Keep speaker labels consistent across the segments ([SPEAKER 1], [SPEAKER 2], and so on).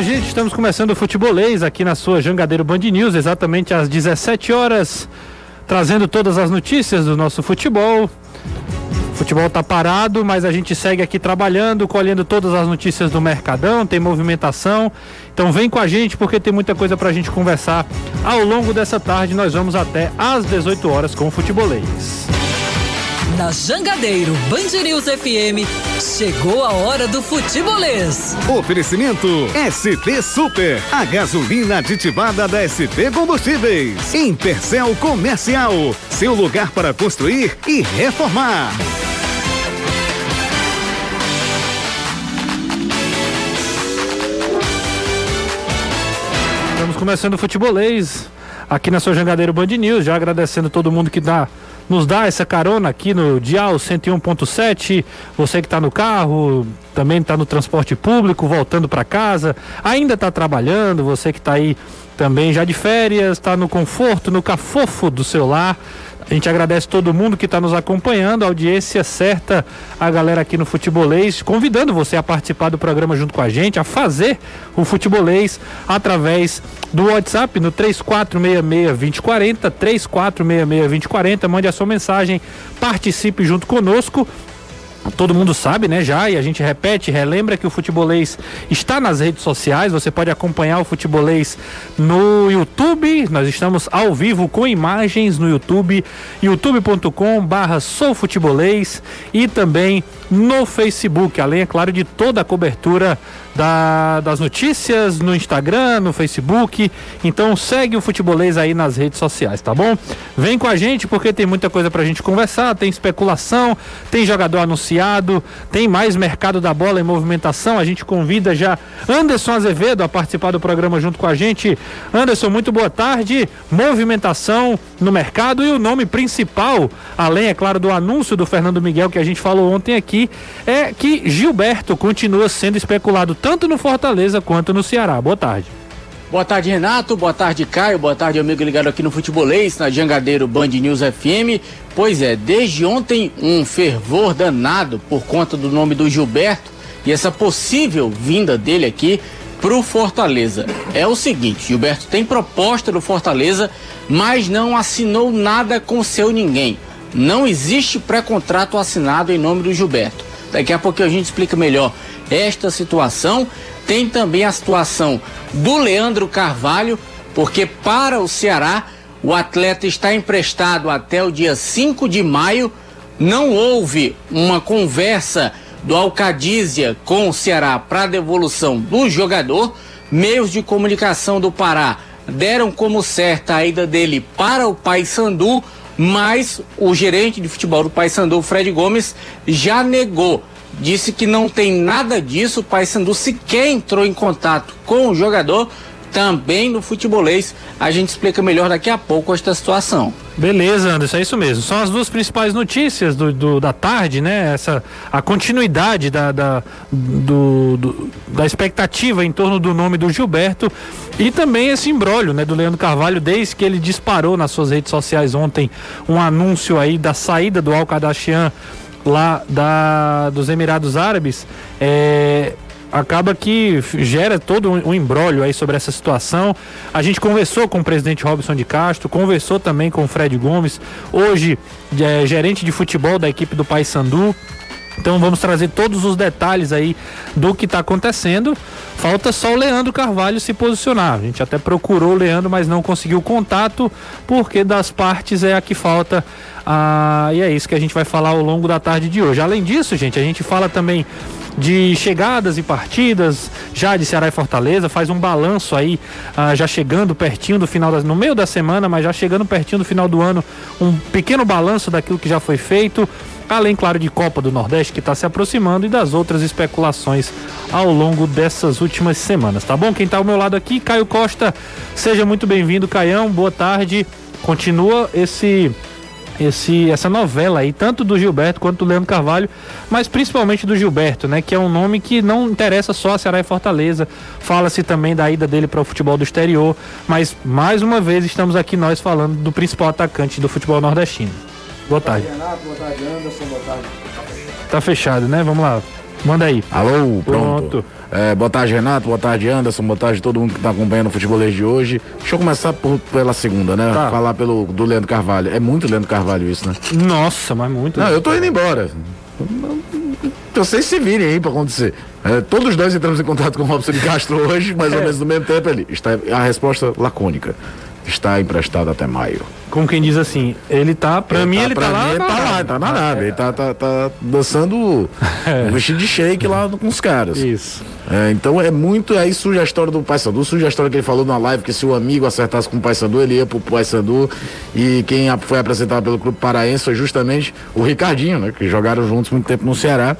[SPEAKER 1] minha gente, estamos começando o futebolês aqui na sua Jangadeiro Band News, exatamente às 17 horas, trazendo todas as notícias do nosso futebol. O futebol está parado, mas a gente segue aqui trabalhando, colhendo todas as notícias do Mercadão, tem movimentação. Então vem com a gente porque tem muita coisa para a gente conversar ao longo dessa tarde. Nós vamos até às 18 horas com o futebolês.
[SPEAKER 2] Na Jangadeiro Band News FM, chegou a hora do futebolês.
[SPEAKER 3] Oferecimento ST Super, a gasolina aditivada da ST Combustíveis. Intercel Comercial, seu lugar para construir e reformar.
[SPEAKER 1] Estamos começando o futebolês aqui na sua Jangadeiro Band News, já agradecendo todo mundo que dá, nos dá essa carona aqui no Dial 101.7, você que está no carro, também está no transporte público, voltando para casa, ainda está trabalhando, você que está aí também já de férias, está no conforto, no cafofo do seu lar. A gente agradece todo mundo que está nos acompanhando, a audiência certa, a galera aqui no Futebolês, convidando você a participar do programa junto com a gente, a fazer o Futebolês através do WhatsApp no 3466-2040, 3466-2040, mande a sua mensagem, participe junto conosco. Todo mundo sabe, né, já, e a gente repete, relembra que o Futebolês está nas redes sociais, você pode acompanhar o Futebolês no YouTube, nós estamos ao vivo com imagens no YouTube, youtube.com barra soufutebolês e também no Facebook, além, é claro, de toda a cobertura da, das notícias no Instagram, no Facebook. Então segue o futebolês aí nas redes sociais, tá bom? Vem com a gente porque tem muita coisa pra gente conversar, tem especulação, tem jogador anunciado, tem mais mercado da bola em movimentação. A gente convida já Anderson Azevedo a participar do programa junto com a gente. Anderson, muito boa tarde. Movimentação no mercado e o nome principal, além, é claro, do anúncio do Fernando Miguel que a gente falou ontem aqui, é que Gilberto continua sendo especulado tanto no Fortaleza quanto no Ceará. Boa tarde.
[SPEAKER 4] Boa tarde, Renato. Boa tarde, Caio. Boa tarde, amigo ligado aqui no Futebolês, na Jangadeiro Band News FM. Pois é, desde ontem um fervor danado por conta do nome do Gilberto e essa possível vinda dele aqui pro Fortaleza. É o seguinte, Gilberto tem proposta do Fortaleza, mas não assinou nada com seu ninguém. Não existe pré-contrato assinado em nome do Gilberto. Daqui a pouco a gente explica melhor esta situação. Tem também a situação do Leandro Carvalho, porque para o Ceará o atleta está emprestado até o dia 5 de maio. Não houve uma conversa do Alcadízia com o Ceará para devolução do jogador. Meios de comunicação do Pará deram como certa a ida dele para o Paysandu, mas o gerente de futebol do Paysandu, Fred Gomes, já negou disse que não tem nada disso. O Paysandu sequer entrou em contato com o jogador. Também no futebolês, a gente explica melhor daqui a pouco esta situação.
[SPEAKER 1] Beleza, Anderson, é isso mesmo. São as duas principais notícias do, do da tarde, né? Essa, a continuidade da, da, do, do, da expectativa em torno do nome do Gilberto e também esse embrólio né, do Leandro Carvalho, desde que ele disparou nas suas redes sociais ontem um anúncio aí da saída do Alcadachian lá da, dos Emirados Árabes, é, acaba que gera todo um, embrólio aí sobre essa situação. A gente conversou com o presidente Robson de Castro, conversou também com o Fred Gomes, hoje é, gerente de futebol da equipe do Paysandu. Então vamos trazer todos os detalhes aí do que está acontecendo. Falta só o Leandro Carvalho se posicionar. A gente até procurou o Leandro, mas não conseguiu contato, porque das partes é a que falta. Ah, e é isso que a gente vai falar ao longo da tarde de hoje. Além disso, gente, a gente fala também de chegadas e partidas já de Ceará e Fortaleza, faz um balanço aí, ah, já chegando pertinho do final, das, no meio da semana, mas já chegando pertinho do final do ano, um pequeno balanço daquilo que já foi feito além, claro, de Copa do Nordeste que está se aproximando e das outras especulações ao longo dessas últimas semanas, tá bom? Quem está ao meu lado aqui, Caio Costa, seja muito bem-vindo, Caião, boa tarde. Continua esse esse, essa novela aí, tanto do Gilberto quanto do Leandro Carvalho, mas principalmente do Gilberto, né? Que é um nome que não interessa só a Ceará e Fortaleza. Fala-se também da ida dele para o futebol do exterior, mas mais uma vez estamos aqui nós falando do principal atacante do futebol nordestino. Boa tarde.
[SPEAKER 5] Renato, boa tarde, Anderson, boa tarde.
[SPEAKER 1] Tá fechado, né? Vamos lá. Manda aí.
[SPEAKER 5] Alô, pronto. pronto. É, boa tarde, Renato. Boa tarde, Anderson. Boa tarde todo mundo que está acompanhando o futebolês de hoje. Deixa eu começar por, pela segunda, né? Tá. Falar pelo do Leandro Carvalho. É muito Leandro Carvalho isso, né?
[SPEAKER 1] Nossa, mas muito.
[SPEAKER 5] Não, eu tô indo embora. Vocês se virem aí para acontecer. É, todos nós entramos em contato com o Robson de Castro hoje, mais é. ou menos no mesmo tempo ali. Está a resposta lacônica. Está emprestado até maio.
[SPEAKER 1] Como quem diz assim, ele tá, pra ele mim tá, ele tá lá.
[SPEAKER 5] Ele tá lá, tá na nave. Ele tá, tá, tá dançando é. vestido de shake lá com os caras.
[SPEAKER 1] Isso.
[SPEAKER 5] É, então é muito. Aí surge a história do Paysandu, surge a história que ele falou na live, que se o amigo acertasse com o Paysandu, ele ia pro Paysandu. E quem foi apresentado pelo Clube Paraense foi justamente o Ricardinho, né? Que jogaram juntos muito tempo no Ceará.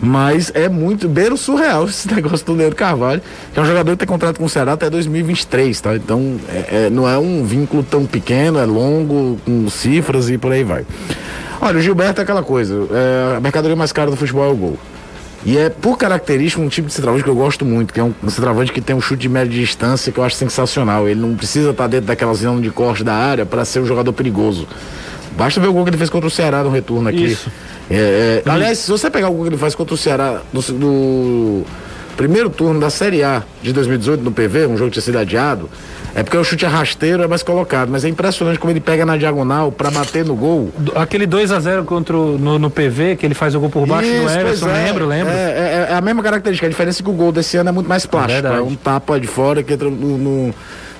[SPEAKER 5] Mas é muito beiro surreal esse negócio do Leandro Carvalho, que é um jogador que tem contrato com o Ceará até 2023, tá? Então é, é, não é um vínculo tão pequeno, é longo, com cifras e por aí vai. Olha, o Gilberto é aquela coisa, é, a mercadoria mais cara do futebol é o gol. E é, por característica, um tipo de centroavante que eu gosto muito, que é um, um centroavante que tem um chute de média distância que eu acho sensacional. Ele não precisa estar dentro daquela zona de corte da área para ser um jogador perigoso. Basta ver o gol que ele fez contra o Ceará no retorno aqui. É, é, aliás, se você pegar o gol que ele faz contra o Ceará no primeiro turno da Série A de 2018 no PV, um jogo que tinha sido adiado, é porque o chute é rasteiro, é mais colocado, mas é impressionante como ele pega na diagonal para bater no gol.
[SPEAKER 1] Aquele 2 a 0 contra o, no, no, PV, que ele faz o gol por baixo Isso, no Everson, é, lembro, lembro.
[SPEAKER 5] É, é, é, a mesma característica, a diferença é que o gol desse ano é muito mais plástico, é, é um tapa de fora que entra no, no,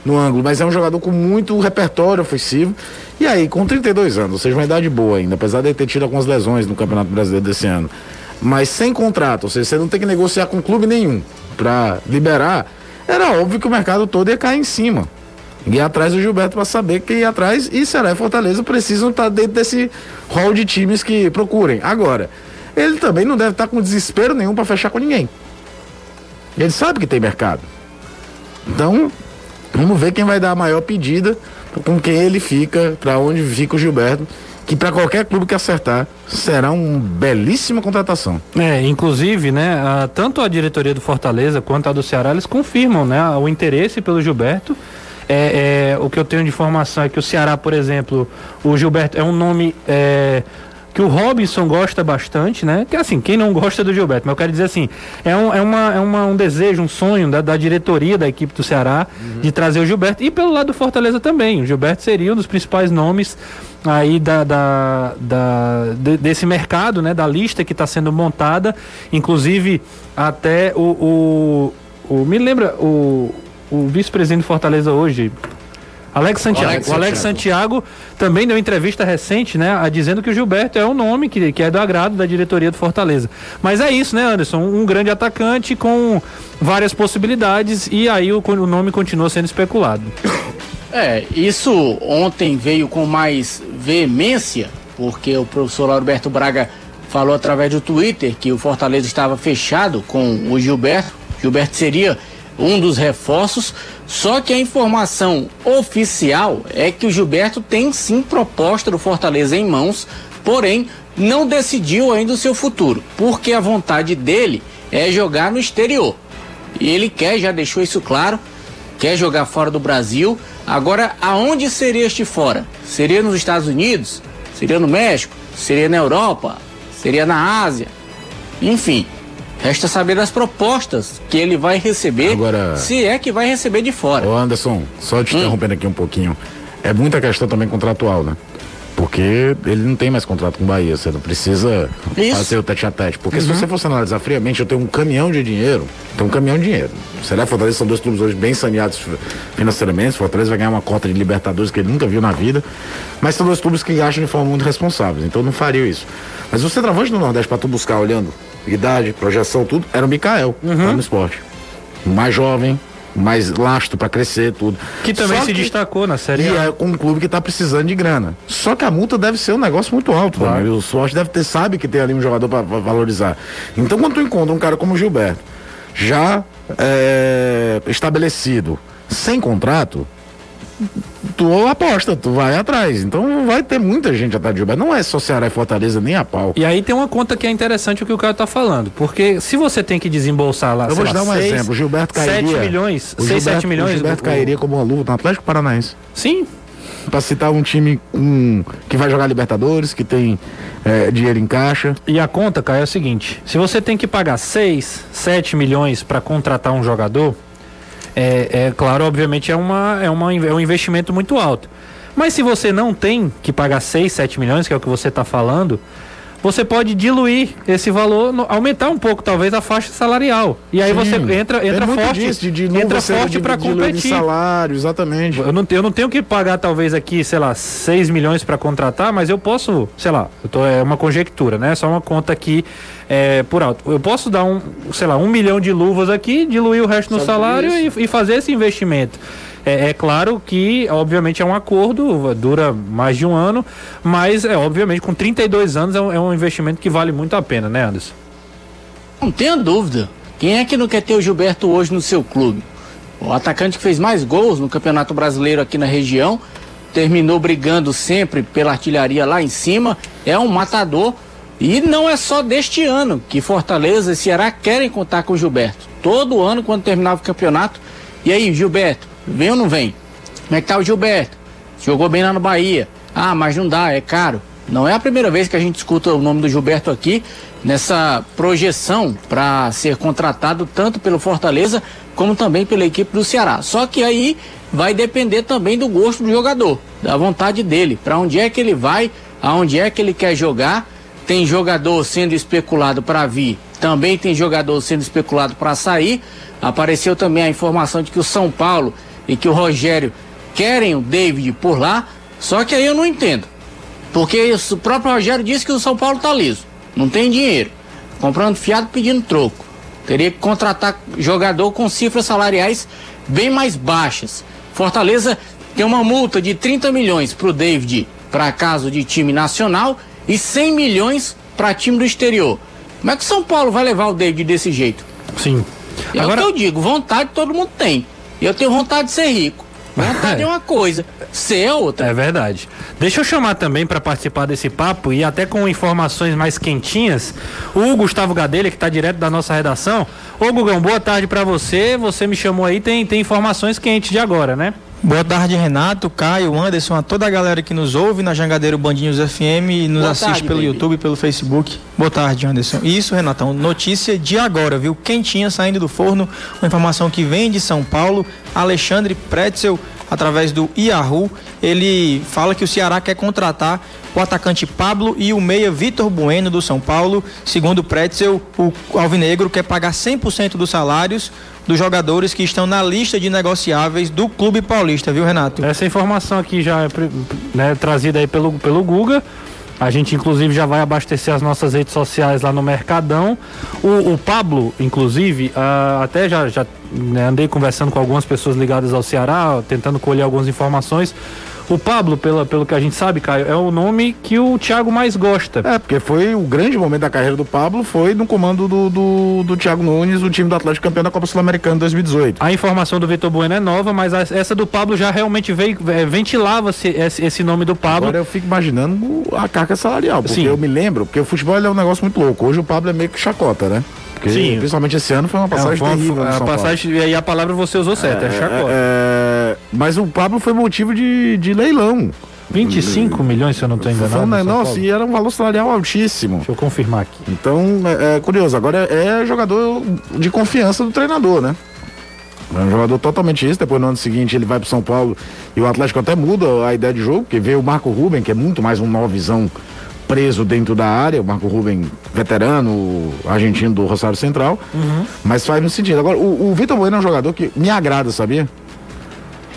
[SPEAKER 5] no, ângulo, mas é um jogador com muito repertório ofensivo. E aí, com 32 anos, ou seja, uma idade boa ainda, apesar de ter tido algumas lesões no Campeonato Brasileiro desse ano, mas sem contrato, ou seja, você não tem que negociar com clube nenhum para liberar era óbvio que o mercado todo ia cair em cima. Ir atrás do Gilberto para saber quem ia atrás e Ceará e Fortaleza precisam estar tá dentro desse hall de times que procurem. Agora, ele também não deve estar tá com desespero nenhum para fechar com ninguém. Ele sabe que tem mercado. Então, vamos ver quem vai dar a maior pedida, com quem ele fica, para onde fica o Gilberto que para qualquer clube que acertar será uma belíssima contratação.
[SPEAKER 1] É, inclusive, né, a, tanto a diretoria do Fortaleza quanto a do Ceará, eles confirmam, né, o interesse pelo Gilberto. É, é, o que eu tenho de informação é que o Ceará, por exemplo, o Gilberto é um nome é, que o Robinson gosta bastante, né? Que assim, quem não gosta do Gilberto, mas eu quero dizer assim, é um, é uma, é uma, um desejo, um sonho da, da diretoria da equipe do Ceará uhum. de trazer o Gilberto e pelo lado do Fortaleza também. O Gilberto seria um dos principais nomes aí da, da, da de, desse mercado, né? Da lista que está sendo montada, inclusive até o, o, o me lembra o, o vice-presidente de Fortaleza hoje, Alex Santiago. Alex, o Alex Santiago. Santiago também deu entrevista recente, né, a, dizendo que o Gilberto é um nome que, que é do agrado da diretoria do Fortaleza. Mas é isso, né, Anderson? Um grande atacante com várias possibilidades e aí o, o nome continua sendo especulado.
[SPEAKER 4] É, isso ontem veio com mais veemência, porque o professor Alberto Braga falou através do Twitter que o Fortaleza estava fechado com o Gilberto. Gilberto seria um dos reforços. Só que a informação oficial é que o Gilberto tem sim proposta do Fortaleza em mãos, porém não decidiu ainda o seu futuro, porque a vontade dele é jogar no exterior. E ele quer, já deixou isso claro, quer jogar fora do Brasil. Agora, aonde seria este fora? Seria nos Estados Unidos? Seria no México? Seria na Europa? Seria na Ásia? Enfim, Resta saber das propostas que ele vai receber, Agora, se é que vai receber de fora.
[SPEAKER 5] Ô Anderson, só te hum. interrompendo aqui um pouquinho. É muita questão também contratual, né? Porque ele não tem mais contrato com o Bahia, você não precisa Isso. fazer o tete a tete. Porque uhum. se você fosse analisar friamente, eu tenho um caminhão de dinheiro, tem um caminhão de dinheiro. Será que Fortaleza são dois clubes hoje bem saneados financeiramente, Fortaleza vai ganhar uma cota de Libertadores que ele nunca viu na vida, mas são dois clubes que gastam de forma muito responsável, então não faria isso. Mas você travante no Nordeste para tu buscar olhando idade, projeção, tudo, era o Mikael, uhum. no esporte. mais jovem, mais lastro para crescer, tudo.
[SPEAKER 1] Que também Só se que, destacou na série.
[SPEAKER 5] E é um clube que está precisando de grana. Só que a multa deve ser um negócio muito alto, claro. Né? O esporte deve ter, sabe que tem ali um jogador para valorizar. Então, quando tu encontra um cara como o Gilberto, já é, estabelecido, sem contrato, tu aposta, tu vai atrás. Então vai ter muita gente atrás de Gilberto. Não é só Ceará e Fortaleza nem a pau.
[SPEAKER 1] E aí tem uma conta que é interessante o que o cara tá falando. Porque se você tem que desembolsar lá.
[SPEAKER 5] Eu vou te dar um seis, exemplo. O Gilberto cairia.
[SPEAKER 1] 7 milhões, 6, 7 milhões. O
[SPEAKER 5] Gilberto cairia como uma luva no Atlético Paranaense.
[SPEAKER 1] Sim.
[SPEAKER 5] para citar um time um, que vai jogar Libertadores, que tem é, dinheiro em caixa.
[SPEAKER 1] E a conta, Caio, é o seguinte: se você tem que pagar 6, 7 milhões para contratar um jogador, é, é, claro, obviamente é, uma, é, uma, é um investimento muito alto. Mas se você não tem que pagar 6, 7 milhões, que é o que você está falando, você pode diluir esse valor, aumentar um pouco talvez a faixa salarial. E aí Sim, você entra, entra forte,
[SPEAKER 5] disso, de, de entra forte para competir.
[SPEAKER 1] salário, exatamente. Eu não, eu não tenho que pagar talvez aqui, sei lá, 6 milhões para contratar, mas eu posso, sei lá, eu tô, é uma conjectura, né? Só uma conta aqui é, por alto. Eu posso dar um, sei lá, um milhão de luvas aqui, diluir o resto no salário e, e fazer esse investimento. É, é, claro que, obviamente, é um acordo, dura mais de um ano, mas é obviamente com 32 anos é um, é um investimento que vale muito a pena, né, Anderson?
[SPEAKER 4] Não tenha dúvida. Quem é que não quer ter o Gilberto hoje no seu clube? O atacante que fez mais gols no Campeonato Brasileiro aqui na região, terminou brigando sempre pela artilharia lá em cima, é um matador. E não é só deste ano que Fortaleza e Ceará querem contar com o Gilberto. Todo ano, quando terminava o campeonato. E aí, Gilberto, Vem ou não vem? Como é que tá o Gilberto? Jogou bem lá no Bahia. Ah, mas não dá, é caro. Não é a primeira vez que a gente escuta o nome do Gilberto aqui nessa projeção para ser contratado tanto pelo Fortaleza como também pela equipe do Ceará. Só que aí vai depender também do gosto do jogador, da vontade dele, para onde é que ele vai, aonde é que ele quer jogar. Tem jogador sendo especulado para vir, também tem jogador sendo especulado para sair. Apareceu também a informação de que o São Paulo e que o Rogério querem o David por lá, só que aí eu não entendo. Porque o próprio Rogério disse que o São Paulo tá liso, não tem dinheiro, comprando fiado pedindo troco. Teria que contratar jogador com cifras salariais bem mais baixas. Fortaleza tem uma multa de 30 milhões para o David para caso de time nacional e 100 milhões para time do exterior. Como é que São Paulo vai levar o David desse jeito?
[SPEAKER 1] Sim.
[SPEAKER 4] É Agora... o que eu digo, vontade todo mundo tem. Eu tenho vontade de ser rico. Vontade é uma coisa, ser é outra.
[SPEAKER 1] É verdade. Deixa eu chamar também para participar desse papo e até com informações mais quentinhas, o Gustavo Gadelha, que está direto da nossa redação. Ô Gugão, boa tarde para você. Você me chamou aí, tem, tem informações quentes de agora, né?
[SPEAKER 6] Boa tarde, Renato, Caio, Anderson, a toda a galera que nos ouve na Jangadeiro Bandinhos FM e nos Boa assiste tarde, pelo baby. YouTube e pelo Facebook. Boa tarde, Anderson. Isso, Renatão, notícia de agora, viu? Quentinha saindo do forno, uma informação que vem de São Paulo. Alexandre Pretzel, através do Yahoo, ele fala que o Ceará quer contratar o atacante Pablo e o meia Vitor Bueno do São Paulo. Segundo Pretzel, o Alvinegro quer pagar 100% dos salários dos jogadores que estão na lista de negociáveis do Clube Paulista, viu, Renato?
[SPEAKER 1] Essa informação aqui já é né, trazida aí pelo, pelo Guga. A gente, inclusive, já vai abastecer as nossas redes sociais lá no Mercadão. O, o Pablo, inclusive, uh, até já, já né, andei conversando com algumas pessoas ligadas ao Ceará, tentando colher algumas informações. O Pablo, pela, pelo que a gente sabe, Caio, é o nome que o Thiago mais gosta.
[SPEAKER 5] É, porque foi o grande momento da carreira do Pablo, foi no comando do, do, do Thiago Nunes, o time do Atlético campeão da Copa Sul-Americana 2018.
[SPEAKER 1] A informação do Vitor Bueno é nova, mas a, essa do Pablo já realmente veio, é, ventilava-se esse, esse, nome do Pablo.
[SPEAKER 5] Agora eu fico imaginando a carga salarial, porque Sim. eu me lembro, porque o futebol é um negócio muito louco. Hoje o Pablo é meio que chacota, né? Porque, Sim. principalmente esse ano foi uma passagem é, terrível.
[SPEAKER 1] A passagem, e a palavra você usou certo, é, é chacota.
[SPEAKER 5] É, mas o Pablo foi motivo de, de leilão.
[SPEAKER 1] 25 milhões, se eu não estou enganado.
[SPEAKER 5] Não, nossa, e era um valor salarial altíssimo.
[SPEAKER 1] Deixa eu confirmar aqui.
[SPEAKER 5] Então, é, é curioso. Agora é, é, jogador de confiança do treinador, né? É um jogador totalmente isso. Depois no ano seguinte ele vai para São Paulo e o Atlético até muda a ideia de jogo, porque vê o Marco Ruben, que é muito mais uma nova visão preso dentro da área, o Marco Ruben, veterano, argentino do Rosário Central. Uhum. Mas faz no sentido. Agora, o, o Vitor Bueno é um jogador que me agrada, sabia?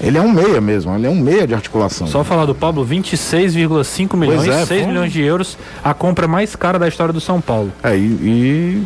[SPEAKER 5] Ele é um meia mesmo, ele é um meia de articulação.
[SPEAKER 1] Só falar do Pablo, 26,5 milhões, é, 6 milhões de euros, a compra mais cara da história do São Paulo.
[SPEAKER 5] É, e. e...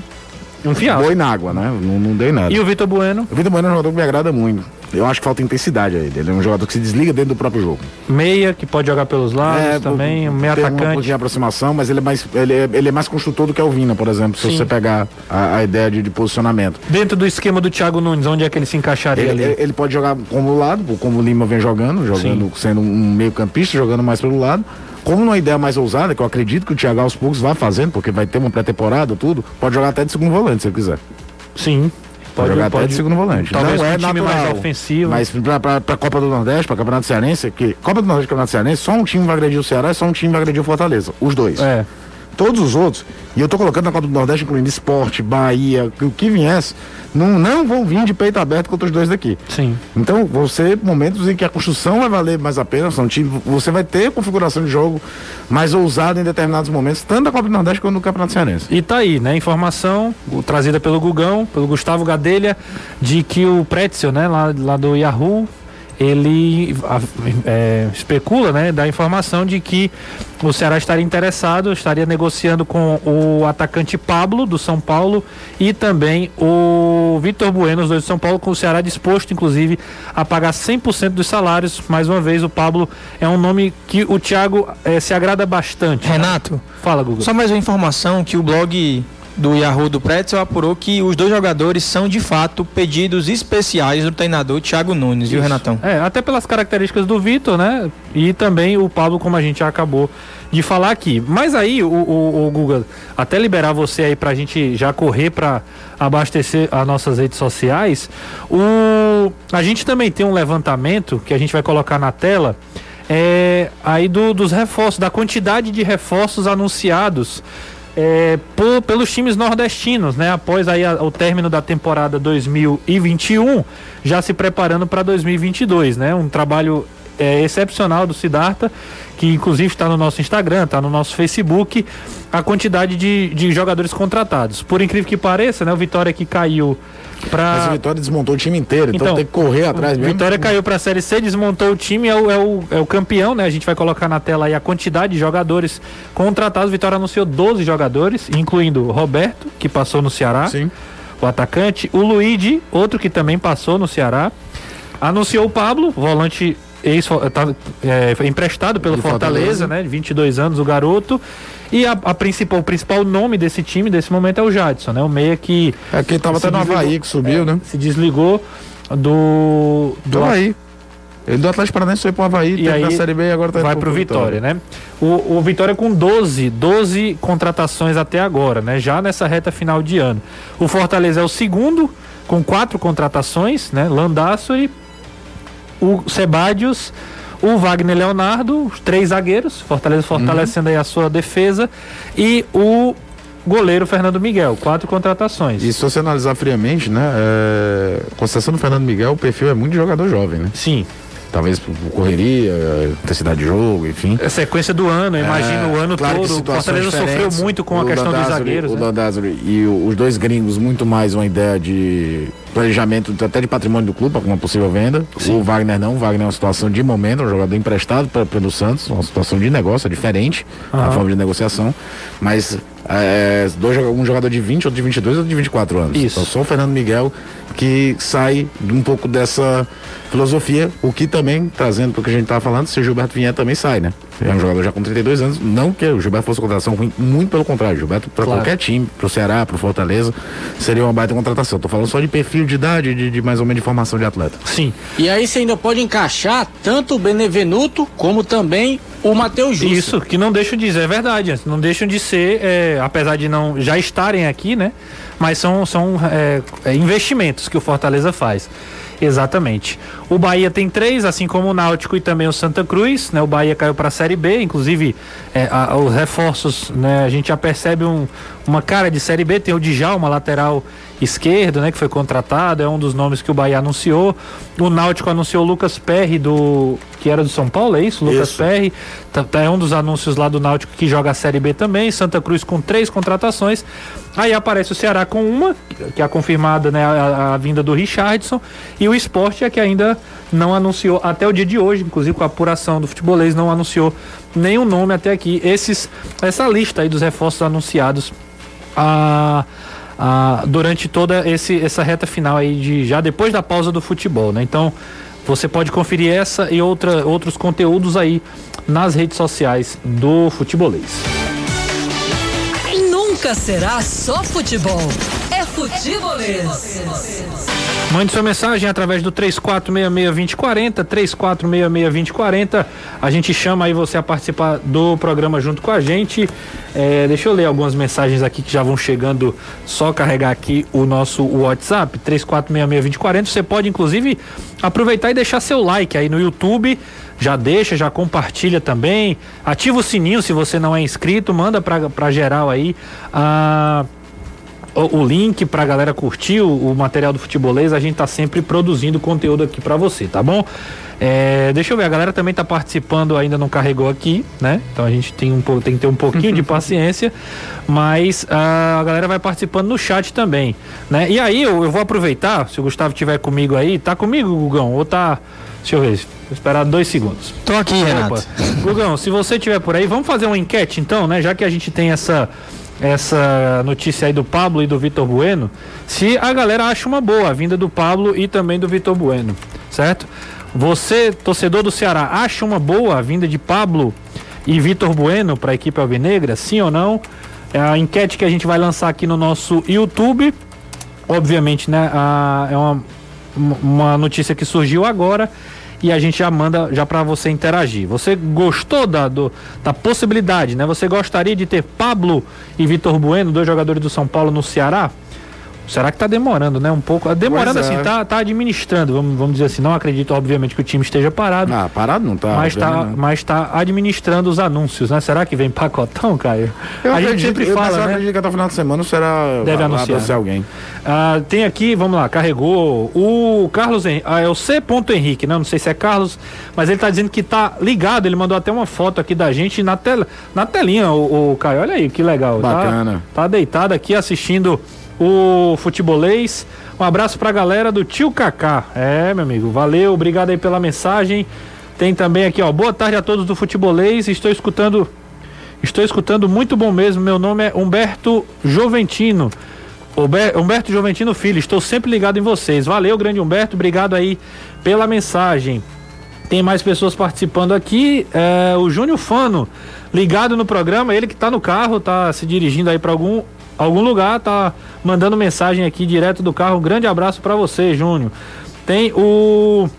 [SPEAKER 1] Um fiasco.
[SPEAKER 5] Boi na água, né? Não, não dei nada.
[SPEAKER 1] E o Vitor Bueno?
[SPEAKER 5] O Vitor Bueno é um jogador que me agrada muito. Eu acho que falta intensidade a ele. Ele é um jogador que se desliga dentro do próprio jogo.
[SPEAKER 1] Meia, que pode jogar pelos lados é, também, um meia atacante. Uma
[SPEAKER 5] de aproximação, mas ele é mais, ele é, ele é mais construtor do que o Vina, por exemplo, se Sim. você pegar a, a ideia de, de, posicionamento.
[SPEAKER 1] Dentro do esquema do Thiago Nunes, onde é que ele se encaixaria
[SPEAKER 5] ele,
[SPEAKER 1] ali?
[SPEAKER 5] Ele pode jogar como lado, como o Lima vem jogando, jogando Sim. sendo um meio campista, jogando mais pelo lado. Como uma ideia mais ousada, que eu acredito que o Thiago aos poucos vai fazendo, porque vai ter uma pré-temporada, tudo, pode jogar até de segundo volante, se ele quiser.
[SPEAKER 1] Sim.
[SPEAKER 5] Pode jogar pode, até de segundo volante.
[SPEAKER 1] Talvez não é um time natural, mais ofensivo.
[SPEAKER 5] Mas pra, pra, pra Copa do Nordeste, pra Campeonato Cearense, que Copa do Nordeste e Campeonato Cearense, só um time vai agredir o Ceará e só um time vai agredir o Fortaleza. Os dois.
[SPEAKER 1] É.
[SPEAKER 5] Todos os outros, e eu tô colocando na Copa do Nordeste, incluindo esporte, Bahia, o que viesse, não, não vão vir de peito aberto contra os dois daqui.
[SPEAKER 1] Sim.
[SPEAKER 5] Então, você, momentos em que a construção vai valer mais a pena, são time, você vai ter configuração de jogo mais ousada em determinados momentos, tanto na Copa do Nordeste quanto no Campeonato Cearense.
[SPEAKER 1] E tá aí, né? Informação trazida pelo Gugão, pelo Gustavo Gadelha, de que o Pretzel, né, lá, lá do Yahoo, ele é, especula, né, da informação de que o Ceará estaria interessado, estaria negociando com o atacante Pablo do São Paulo e também o Vitor Bueno, os dois do São Paulo, com o Ceará disposto, inclusive, a pagar 100% dos salários. Mais uma vez, o Pablo é um nome que o Thiago é, se agrada bastante.
[SPEAKER 6] Renato,
[SPEAKER 1] fala, Google.
[SPEAKER 6] Só mais uma informação que o blog do Yahoo do Pretzel apurou que os dois jogadores são de fato pedidos especiais do treinador Thiago Nunes, Isso. viu, Renatão?
[SPEAKER 1] É, até pelas características do Vitor, né? E também o Pablo, como a gente já acabou de falar aqui. Mas aí, o, o, o Google, até liberar você aí pra gente já correr para abastecer as nossas redes sociais, o, a gente também tem um levantamento que a gente vai colocar na tela. É, aí do, dos reforços, da quantidade de reforços anunciados é, por, pelos times nordestinos, né? Após aí a, o término da temporada 2021, já se preparando para 2022, né? Um trabalho é, excepcional do Siddhartha, que inclusive está no nosso Instagram, está no nosso Facebook, a quantidade de, de jogadores contratados. Por incrível que pareça, né? O Vitória que caiu Pra...
[SPEAKER 5] Mas o Vitória desmontou o time inteiro, então, então tem que correr atrás mesmo.
[SPEAKER 1] Vitória caiu para a Série C, desmontou o time, é o, é, o, é o campeão, né? A gente vai colocar na tela aí a quantidade de jogadores contratados. Vitória anunciou 12 jogadores, incluindo Roberto, que passou no Ceará.
[SPEAKER 5] Sim.
[SPEAKER 1] O atacante. O Luigi, outro que também passou no Ceará. Anunciou o Pablo, volante ex, tá, é, emprestado pelo Fortaleza, Fortaleza, né? 22 anos, o garoto. E a, a, principal, o principal nome desse time, desse momento, é o Jadson, né? O meia que.
[SPEAKER 5] É quem tava até no Havaí que subiu, é, né?
[SPEAKER 1] Se desligou do.
[SPEAKER 5] Do Havaí. Ele do Atlético Paranaense foi pro Havaí,
[SPEAKER 1] e aí,
[SPEAKER 5] Série B e agora tá
[SPEAKER 1] Vai pro Vitória, Vitória, né? O, o Vitória com 12, 12 contratações até agora, né? Já nessa reta final de ano. O Fortaleza é o segundo, com quatro contratações, né? Landassori, o Sebadios o Wagner Leonardo, os três zagueiros, Fortaleza fortalecendo uhum. aí a sua defesa, e o goleiro Fernando Miguel, quatro contratações.
[SPEAKER 5] E se você analisar friamente, né, é... com exceção do Fernando Miguel, o perfil é muito de jogador jovem, né?
[SPEAKER 1] Sim
[SPEAKER 5] talvez por correria, intensidade de jogo, enfim.
[SPEAKER 1] A sequência do ano, imagina é, o ano claro todo. O Fortaleza sofreu muito com a questão dos zagueiros.
[SPEAKER 5] O
[SPEAKER 1] né?
[SPEAKER 5] e os dois gringos, muito mais uma ideia de planejamento até de patrimônio do clube para uma possível venda. Sim. O Wagner não, o Wagner é uma situação de momento, um jogador emprestado para pelo Santos, uma situação de negócio, é diferente uhum. a forma de negociação, mas é, dois, um jogador de 20, outro de 22, outro de 24 anos.
[SPEAKER 1] Isso.
[SPEAKER 5] Então só o Fernando Miguel que sai um pouco dessa filosofia, o que também, trazendo para o que a gente estava falando, se o Gilberto vier também sai, né? É um jogador já com 32 anos, não que o Gilberto fosse contratação ruim, muito pelo contrário, Gilberto para claro. qualquer time, para o Ceará, para o Fortaleza, seria uma baita contratação. Tô falando só de perfil de idade, de, de, mais ou menos de formação de atleta.
[SPEAKER 1] Sim.
[SPEAKER 4] E aí você ainda pode encaixar tanto o Benevenuto como também o Matheus Justo.
[SPEAKER 1] Isso, que não deixam de dizer, é verdade, não deixam de ser, é, apesar de não já estarem aqui, né? Mas são, são é, é investimentos que o Fortaleza faz. Exatamente. O Bahia tem três, assim como o Náutico e também o Santa Cruz. Né? O Bahia caiu para a Série B, inclusive é, a, os reforços, né? a gente já percebe um, uma cara de Série B. Tem o Djalma, lateral esquerdo, né? que foi contratado, é um dos nomes que o Bahia anunciou. O Náutico anunciou o Lucas Perry, do, que era do São Paulo, é isso? Lucas isso. Perry. Tá, tá, é um dos anúncios lá do Náutico que joga a Série B também. Santa Cruz com três contratações. Aí aparece o Ceará com uma, que é a confirmada, né, a, a, vinda do Richardson, e o esporte é que ainda não anunciou, até o dia de hoje, inclusive com a apuração do futebolês, não anunciou nenhum nome até aqui. Esses, essa lista aí dos reforços anunciados a, a, durante toda esse, essa reta final aí, de, já depois da pausa do futebol, né? Então, você pode conferir essa e outra, outros conteúdos aí nas redes sociais do futebolês
[SPEAKER 2] nunca será só futebol. É futebolês.
[SPEAKER 1] Mande sua mensagem através do 3466-2040, 3466-2040. A gente chama aí você a participar do programa junto com a gente. É, deixa eu ler algumas mensagens aqui que já vão chegando. Só carregar aqui o nosso WhatsApp, 3466-2040. Você pode, inclusive, aproveitar e deixar seu like aí no YouTube. Já deixa, já compartilha também. Ativa o sininho se você não é inscrito. Manda pra geral aí. Ah, o, o link pra galera curtir o, o, material do futebolês, a gente tá sempre produzindo conteúdo aqui para você, tá bom? É, deixa eu ver, a galera também tá participando, ainda não carregou aqui, né? Então a gente tem, um, tem que ter um pouquinho de paciência, mas a galera vai participando no chat também, né? E aí eu, eu vou aproveitar, se o Gustavo tiver comigo aí, tá comigo, Gugão? Ou tá. Deixa eu ver, vou esperar dois segundos.
[SPEAKER 6] Tô aqui, Renato.
[SPEAKER 1] Gugão, se você tiver por aí, vamos fazer uma enquete então, né? Já que a gente tem essa essa notícia aí do Pablo e do Vitor Bueno, se a galera acha uma boa a vinda do Pablo e também do Vitor Bueno, certo? Você, torcedor do Ceará, acha uma boa a vinda de Pablo e Vitor Bueno para a equipe alvinegra? Sim ou não? É a enquete que a gente vai lançar aqui no nosso YouTube. Obviamente, né? A, é uma, uma notícia que surgiu agora e a gente já manda já para você interagir. Você gostou da, do, da possibilidade, né? Você gostaria de ter Pablo e Vitor Bueno, dois jogadores do São Paulo no Ceará? Será que tá demorando, né? Um pouco. Demorando assim, tá, tá administrando, vamos, vamos dizer assim. Não acredito, obviamente, que o time esteja parado.
[SPEAKER 5] Ah, parado não tá.
[SPEAKER 1] Mas tá, não. mas tá administrando os anúncios, né? Será que vem pacotão, Caio?
[SPEAKER 5] Eu a gente sempre fala, eu né? acredito que até o final de semana será
[SPEAKER 1] Deve anunciar.
[SPEAKER 5] alguém.
[SPEAKER 1] Ah, tem aqui, vamos lá, carregou o Carlos Henrique, ah, é o C. Henrique, né? Não sei se é Carlos, mas ele tá dizendo que tá ligado, ele mandou até uma foto aqui da gente na tela, na telinha, o, o Caio. Olha aí, que legal.
[SPEAKER 5] Tá? Bacana.
[SPEAKER 1] Tá, tá deitado aqui assistindo o futebolês. Um abraço pra galera do tio Kaká. É, meu amigo, valeu, obrigado aí pela mensagem. Tem também aqui, ó, boa tarde a todos do futebolês. Estou escutando, estou escutando muito bom mesmo. Meu nome é Humberto Joventino. Humberto Joventino Filho, estou sempre ligado em vocês. Valeu, grande Humberto, obrigado aí pela mensagem. Tem mais pessoas participando aqui. É, o Júnior Fano, ligado no programa, ele que está no carro, está se dirigindo aí para algum algum lugar, tá mandando mensagem aqui direto do carro. Um grande abraço para você, Júnior. Tem o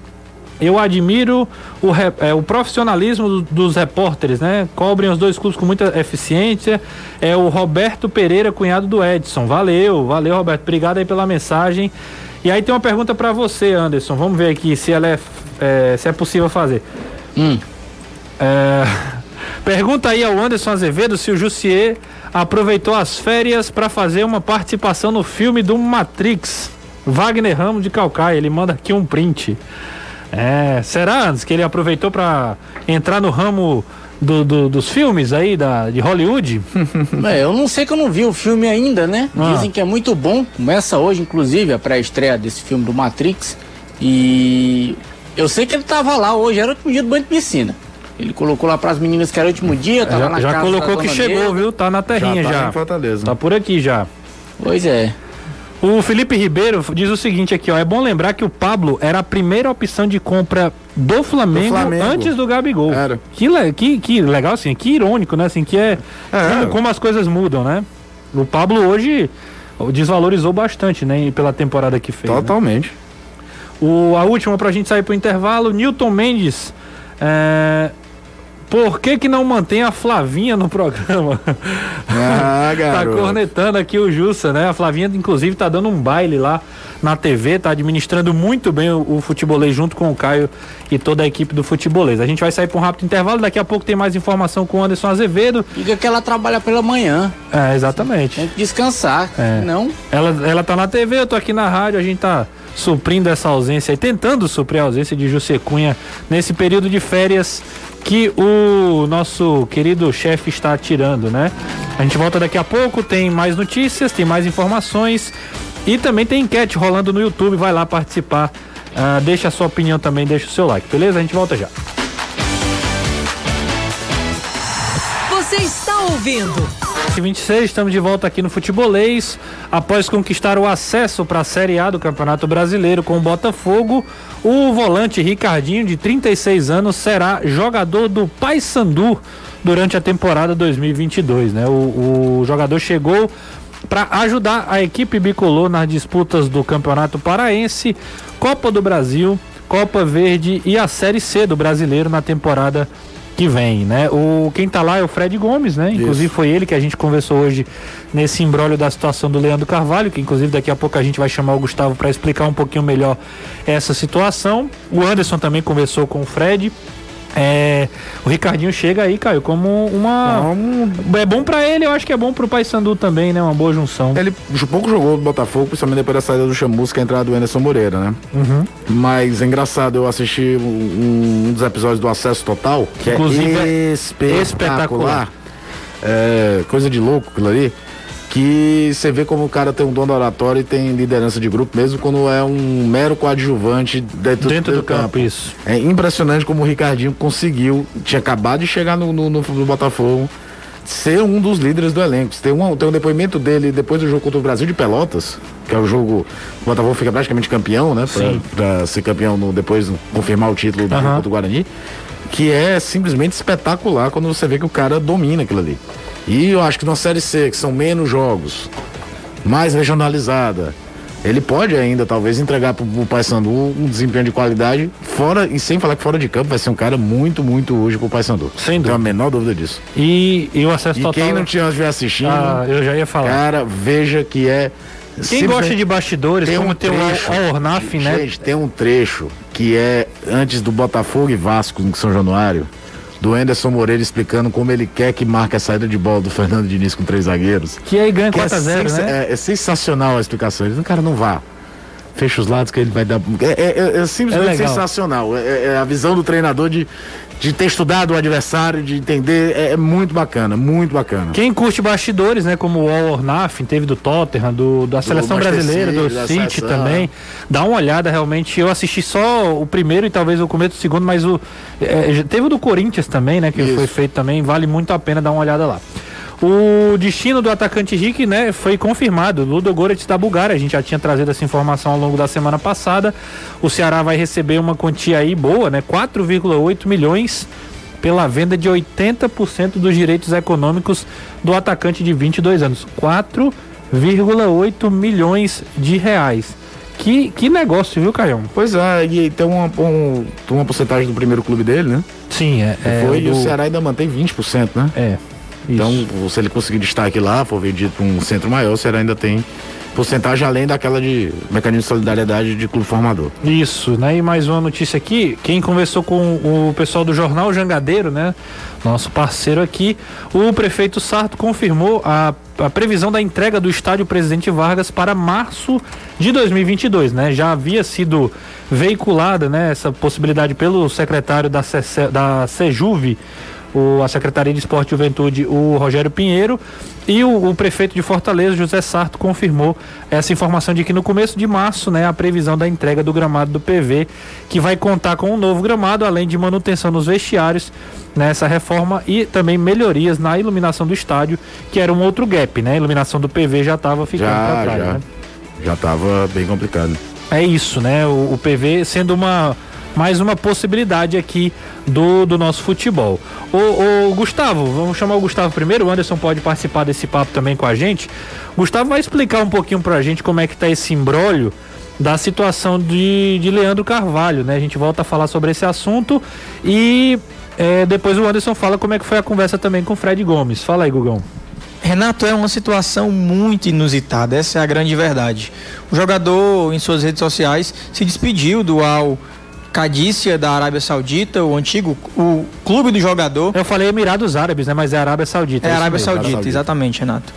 [SPEAKER 1] eu admiro o, é, o profissionalismo dos repórteres, né? Cobrem os dois clubes com muita eficiência. É o Roberto Pereira, cunhado do Edson. Valeu, valeu, Roberto. Obrigado aí pela mensagem. E aí tem uma pergunta para você, Anderson. Vamos ver aqui se ela é, é se é possível fazer.
[SPEAKER 4] Hum.
[SPEAKER 1] É, pergunta aí ao Anderson Azevedo se o Jussier aproveitou as férias para fazer uma participação no filme do Matrix. Wagner Ramos de Calcaia, ele manda aqui um print. É, será antes que ele aproveitou para entrar no ramo do, do, dos filmes aí da, de Hollywood?
[SPEAKER 4] É, eu não sei que eu não vi o filme ainda, né? Ah. Dizem que é muito bom. Começa hoje, inclusive, a pré-estreia desse filme do Matrix. E eu sei que ele tava lá hoje, era o último dia do banho de piscina. Ele colocou lá para as meninas que era o último dia, tava
[SPEAKER 1] já,
[SPEAKER 4] na
[SPEAKER 1] já
[SPEAKER 4] casa
[SPEAKER 1] colocou que chegou, dele. viu? Tá na terrinha já. Tá já.
[SPEAKER 5] Fortaleza.
[SPEAKER 1] Tá por aqui já.
[SPEAKER 4] Pois é.
[SPEAKER 1] O Felipe Ribeiro diz o seguinte aqui, ó, é bom lembrar que o Pablo era a primeira opção de compra do Flamengo, do Flamengo. antes do Gabigol.
[SPEAKER 5] Era.
[SPEAKER 1] Que, que, que legal assim, que irônico, né? Assim, que é, é. Como, como, as coisas mudam, né? O Pablo hoje desvalorizou bastante, né, pela temporada que fez.
[SPEAKER 5] Né? Totalmente.
[SPEAKER 1] Né? O, a última pra gente sair pro intervalo, Newton Mendes é, por que que não mantém a Flavinha no programa?
[SPEAKER 5] Ah,
[SPEAKER 1] tá cornetando aqui o Jussa, né? A Flavinha, inclusive, tá dando um baile lá na TV, tá administrando muito bem o, o futebolês junto com o Caio e toda a equipe do futebolês. A gente vai sair para um rápido intervalo, daqui a pouco tem mais informação com o Anderson Azevedo.
[SPEAKER 4] Diga que ela trabalha pela manhã.
[SPEAKER 1] É, exatamente.
[SPEAKER 4] Tem que descansar, é. não?
[SPEAKER 1] Ela, ela tá na TV, eu tô aqui na rádio, a gente tá suprindo essa ausência e tentando suprir a ausência de José Cunha nesse período de férias que o nosso querido chefe está tirando, né? A gente volta daqui a pouco, tem mais notícias, tem mais informações e também tem enquete rolando no YouTube, vai lá participar. Uh, deixa a sua opinião também, deixa o seu like, beleza? A gente volta já.
[SPEAKER 2] Você está ouvindo
[SPEAKER 1] 26, estamos de volta aqui no Futebolês. Após conquistar o acesso para a Série A do Campeonato Brasileiro com o Botafogo, o volante Ricardinho, de 36 anos, será jogador do Paysandu durante a temporada 2022. Né? O, o jogador chegou para ajudar a equipe bicolor nas disputas do Campeonato Paraense, Copa do Brasil, Copa Verde e a Série C do Brasileiro na temporada que vem, né? O quem tá lá é o Fred Gomes, né? Inclusive Isso. foi ele que a gente conversou hoje nesse embrólio da situação do Leandro Carvalho, que inclusive daqui a pouco a gente vai chamar o Gustavo para explicar um pouquinho melhor essa situação. O Anderson também conversou com o Fred. É, o Ricardinho chega aí, Caio, como uma. Um... É bom para ele, eu acho que é bom pro Paysandu também, né? Uma boa junção.
[SPEAKER 5] Ele pouco jogou no Botafogo, principalmente depois da saída do Chamusca, a entrada do Anderson Moreira, né?
[SPEAKER 1] Uhum.
[SPEAKER 5] Mas é engraçado, eu assisti um, um, dos episódios do Acesso Total, que Inclusive, é espetacular. espetacular. É, coisa de louco aquilo ali que você vê como o cara tem um dom oratório e tem liderança de grupo, mesmo quando é um mero coadjuvante dentro,
[SPEAKER 1] dentro do, do campo. campo. Isso.
[SPEAKER 5] É impressionante como o Ricardinho conseguiu, tinha acabado de chegar no, no, no, no Botafogo, ser um dos líderes do elenco. Tem um, tem um depoimento dele depois do jogo contra o Brasil de Pelotas, que é o jogo. O Botafogo fica praticamente campeão, né? Pra, pra ser campeão no, depois confirmar o título do uhum. contra o Guarani. Que é simplesmente espetacular quando você vê que o cara domina aquilo ali. E eu acho que na Série C, que são menos jogos, mais regionalizada, ele pode ainda talvez entregar para o Paysandu um desempenho de qualidade fora e sem falar que fora de campo vai ser um cara muito muito útil para o Paysandu.
[SPEAKER 1] Sem dúvida.
[SPEAKER 5] Tenho a menor dúvida disso.
[SPEAKER 1] E, e o acesso
[SPEAKER 5] e
[SPEAKER 1] total.
[SPEAKER 5] quem não tinha estiver assistindo,
[SPEAKER 1] ah, eu já ia falar.
[SPEAKER 5] Cara, veja que é
[SPEAKER 1] quem gosta de bastidores,
[SPEAKER 5] tem como um tem trecho, o Ornaf, né? Gente, tem um trecho que é antes do Botafogo e Vasco em São Januário do Anderson Moreira explicando como ele quer que marque a saída de bola do Fernando Diniz com três zagueiros.
[SPEAKER 1] Que aí ganha 4x0, é,
[SPEAKER 5] né? É, é, sensacional a explicação. Ele, o cara não vá. Fecha os lados que ele vai dar. É, é, é, é simplesmente sensacional. É, a visão do treinador de de ter estudado o adversário, de entender, é, é, muito bacana, muito bacana.
[SPEAKER 1] Quem curte bastidores, né, como o Al Ornaf, teve do Tottenham, do, da seleção brasileira, do City também, dá uma olhada realmente, eu assisti só o primeiro e talvez o começo do segundo, mas o é, teve o do Corinthians também, né, que Isso. foi feito também, vale muito a pena dar uma olhada lá. O destino do atacante Rick, né, foi confirmado. Ludo Goretz da Bulgária. A gente já tinha trazido essa informação ao longo da semana passada. O Ceará vai receber uma quantia aí boa, né, 4,8 milhões pela venda de 80% dos direitos econômicos do atacante de 22 anos. 4,8 milhões de reais. Que, que negócio, viu, Caião?
[SPEAKER 5] Pois é, e tem uma, um, uma porcentagem do primeiro clube dele, né?
[SPEAKER 1] Sim, é.
[SPEAKER 5] é foi, do... e o Ceará ainda mantém 20%, né?
[SPEAKER 1] É.
[SPEAKER 5] Então, se ele conseguir destaque lá, for vendido para um centro maior, o Ceará ainda tem porcentagem além daquela de mecanismo de solidariedade de clube formador.
[SPEAKER 1] Isso, né? E mais uma notícia aqui, quem conversou com o pessoal do jornal Jangadeiro, né? Nosso parceiro aqui, o prefeito Sarto confirmou a, a previsão da entrega do estádio Presidente Vargas para março de 2022, né? Já havia sido veiculada, né, essa possibilidade pelo secretário da, da Sejuve, o, a Secretaria de Esporte e Juventude, o Rogério Pinheiro, e o, o, prefeito de Fortaleza, José Sarto, confirmou essa informação de que no começo de março, né, a previsão da entrega do gramado do PV, que vai contar com um novo gramado, além de manutenção nos vestiários, nessa reforma e também melhorias na iluminação do estádio, que era um outro gap, né? A iluminação do PV já estava ficando para trás,
[SPEAKER 5] já.
[SPEAKER 1] Né?
[SPEAKER 5] Já estava bem complicado.
[SPEAKER 1] É isso, né? O, o PV sendo uma mais uma possibilidade aqui do, do nosso futebol. O, o, Gustavo, vamos chamar o Gustavo primeiro, o Anderson pode participar desse papo também com a gente. Gustavo vai explicar um pouquinho pra gente como é que tá esse embrólio da situação de, de Leandro Carvalho, né? A gente volta a falar sobre esse assunto e é, depois o Anderson fala como é que foi a conversa também com o Fred Gomes. Fala aí, Gugão.
[SPEAKER 6] Renato, é uma situação muito inusitada, essa é a grande verdade. O jogador, em suas redes sociais, se despediu do Al Cadícia da Arábia Saudita, o antigo o clube do jogador.
[SPEAKER 1] Eu falei Emirados Árabes, né? Mas é Arábia Saudita.
[SPEAKER 6] É, é Arábia Saudita, Saudita, exatamente, Renato.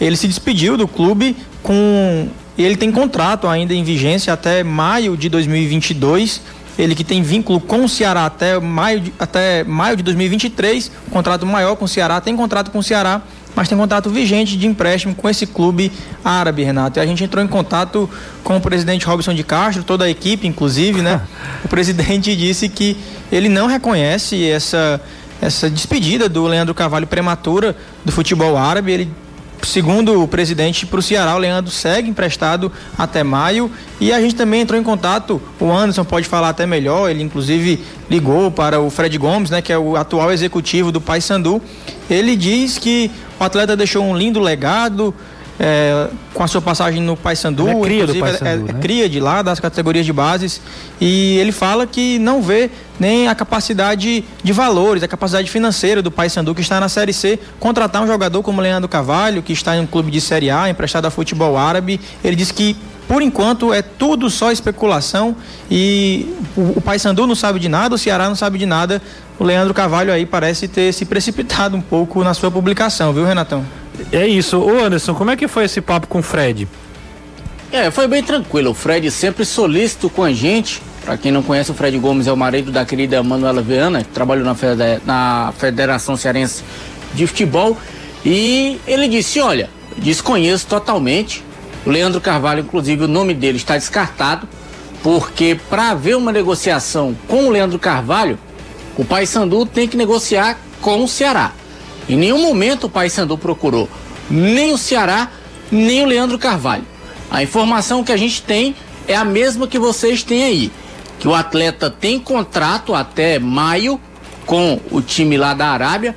[SPEAKER 6] Ele se despediu do clube com. Ele tem contrato ainda em vigência até maio de 2022. Ele que tem vínculo com o Ceará até maio de, até maio de 2023, contrato maior com o Ceará, tem contrato com o Ceará mas tem contrato vigente de empréstimo com esse clube árabe, Renato. E a gente entrou em contato com o presidente Robson de Castro, toda a equipe, inclusive, né? o presidente disse que ele não reconhece essa, essa despedida do Leandro Carvalho prematura do futebol árabe. Ele segundo o presidente, para o Ceará, o Leandro segue emprestado até maio. E a gente também entrou em contato, o Anderson pode falar até melhor, ele inclusive ligou para o Fred Gomes, né, que é o atual executivo do Paysandu. Ele diz que o atleta deixou um lindo legado, é, com a sua passagem no Paysandu,
[SPEAKER 1] é cria
[SPEAKER 6] inclusive
[SPEAKER 1] do Paysandu,
[SPEAKER 6] é, é,
[SPEAKER 1] né?
[SPEAKER 6] cria de lá, das categorias de bases, e ele fala que não vê nem a capacidade de valores, a capacidade financeira do Paysandu que está na Série C, contratar um jogador como Leandro Carvalho, que está em um clube de Série A, emprestado a futebol árabe. Ele diz que por enquanto é tudo só especulação e o, o Paysandu não sabe de nada, o Ceará não sabe de nada. O Leandro Carvalho aí parece ter se precipitado um pouco na sua publicação, viu, Renatão?
[SPEAKER 1] É isso. Ô Anderson, como é que foi esse papo com o Fred?
[SPEAKER 4] É, foi bem tranquilo. O Fred sempre solícito com a gente. Pra quem não conhece, o Fred Gomes é o marido da querida Manuela Viana, que trabalhou na, Fede- na Federação Cearense de Futebol. E ele disse: Olha, desconheço totalmente. O Leandro Carvalho, inclusive, o nome dele está descartado, porque para haver uma negociação com o Leandro Carvalho, o Paysandu tem que negociar com o Ceará. Em nenhum momento o Paysandu procurou nem o Ceará, nem o Leandro Carvalho. A informação que a gente tem é a mesma que vocês têm aí, que o atleta tem contrato até maio com o time lá da Arábia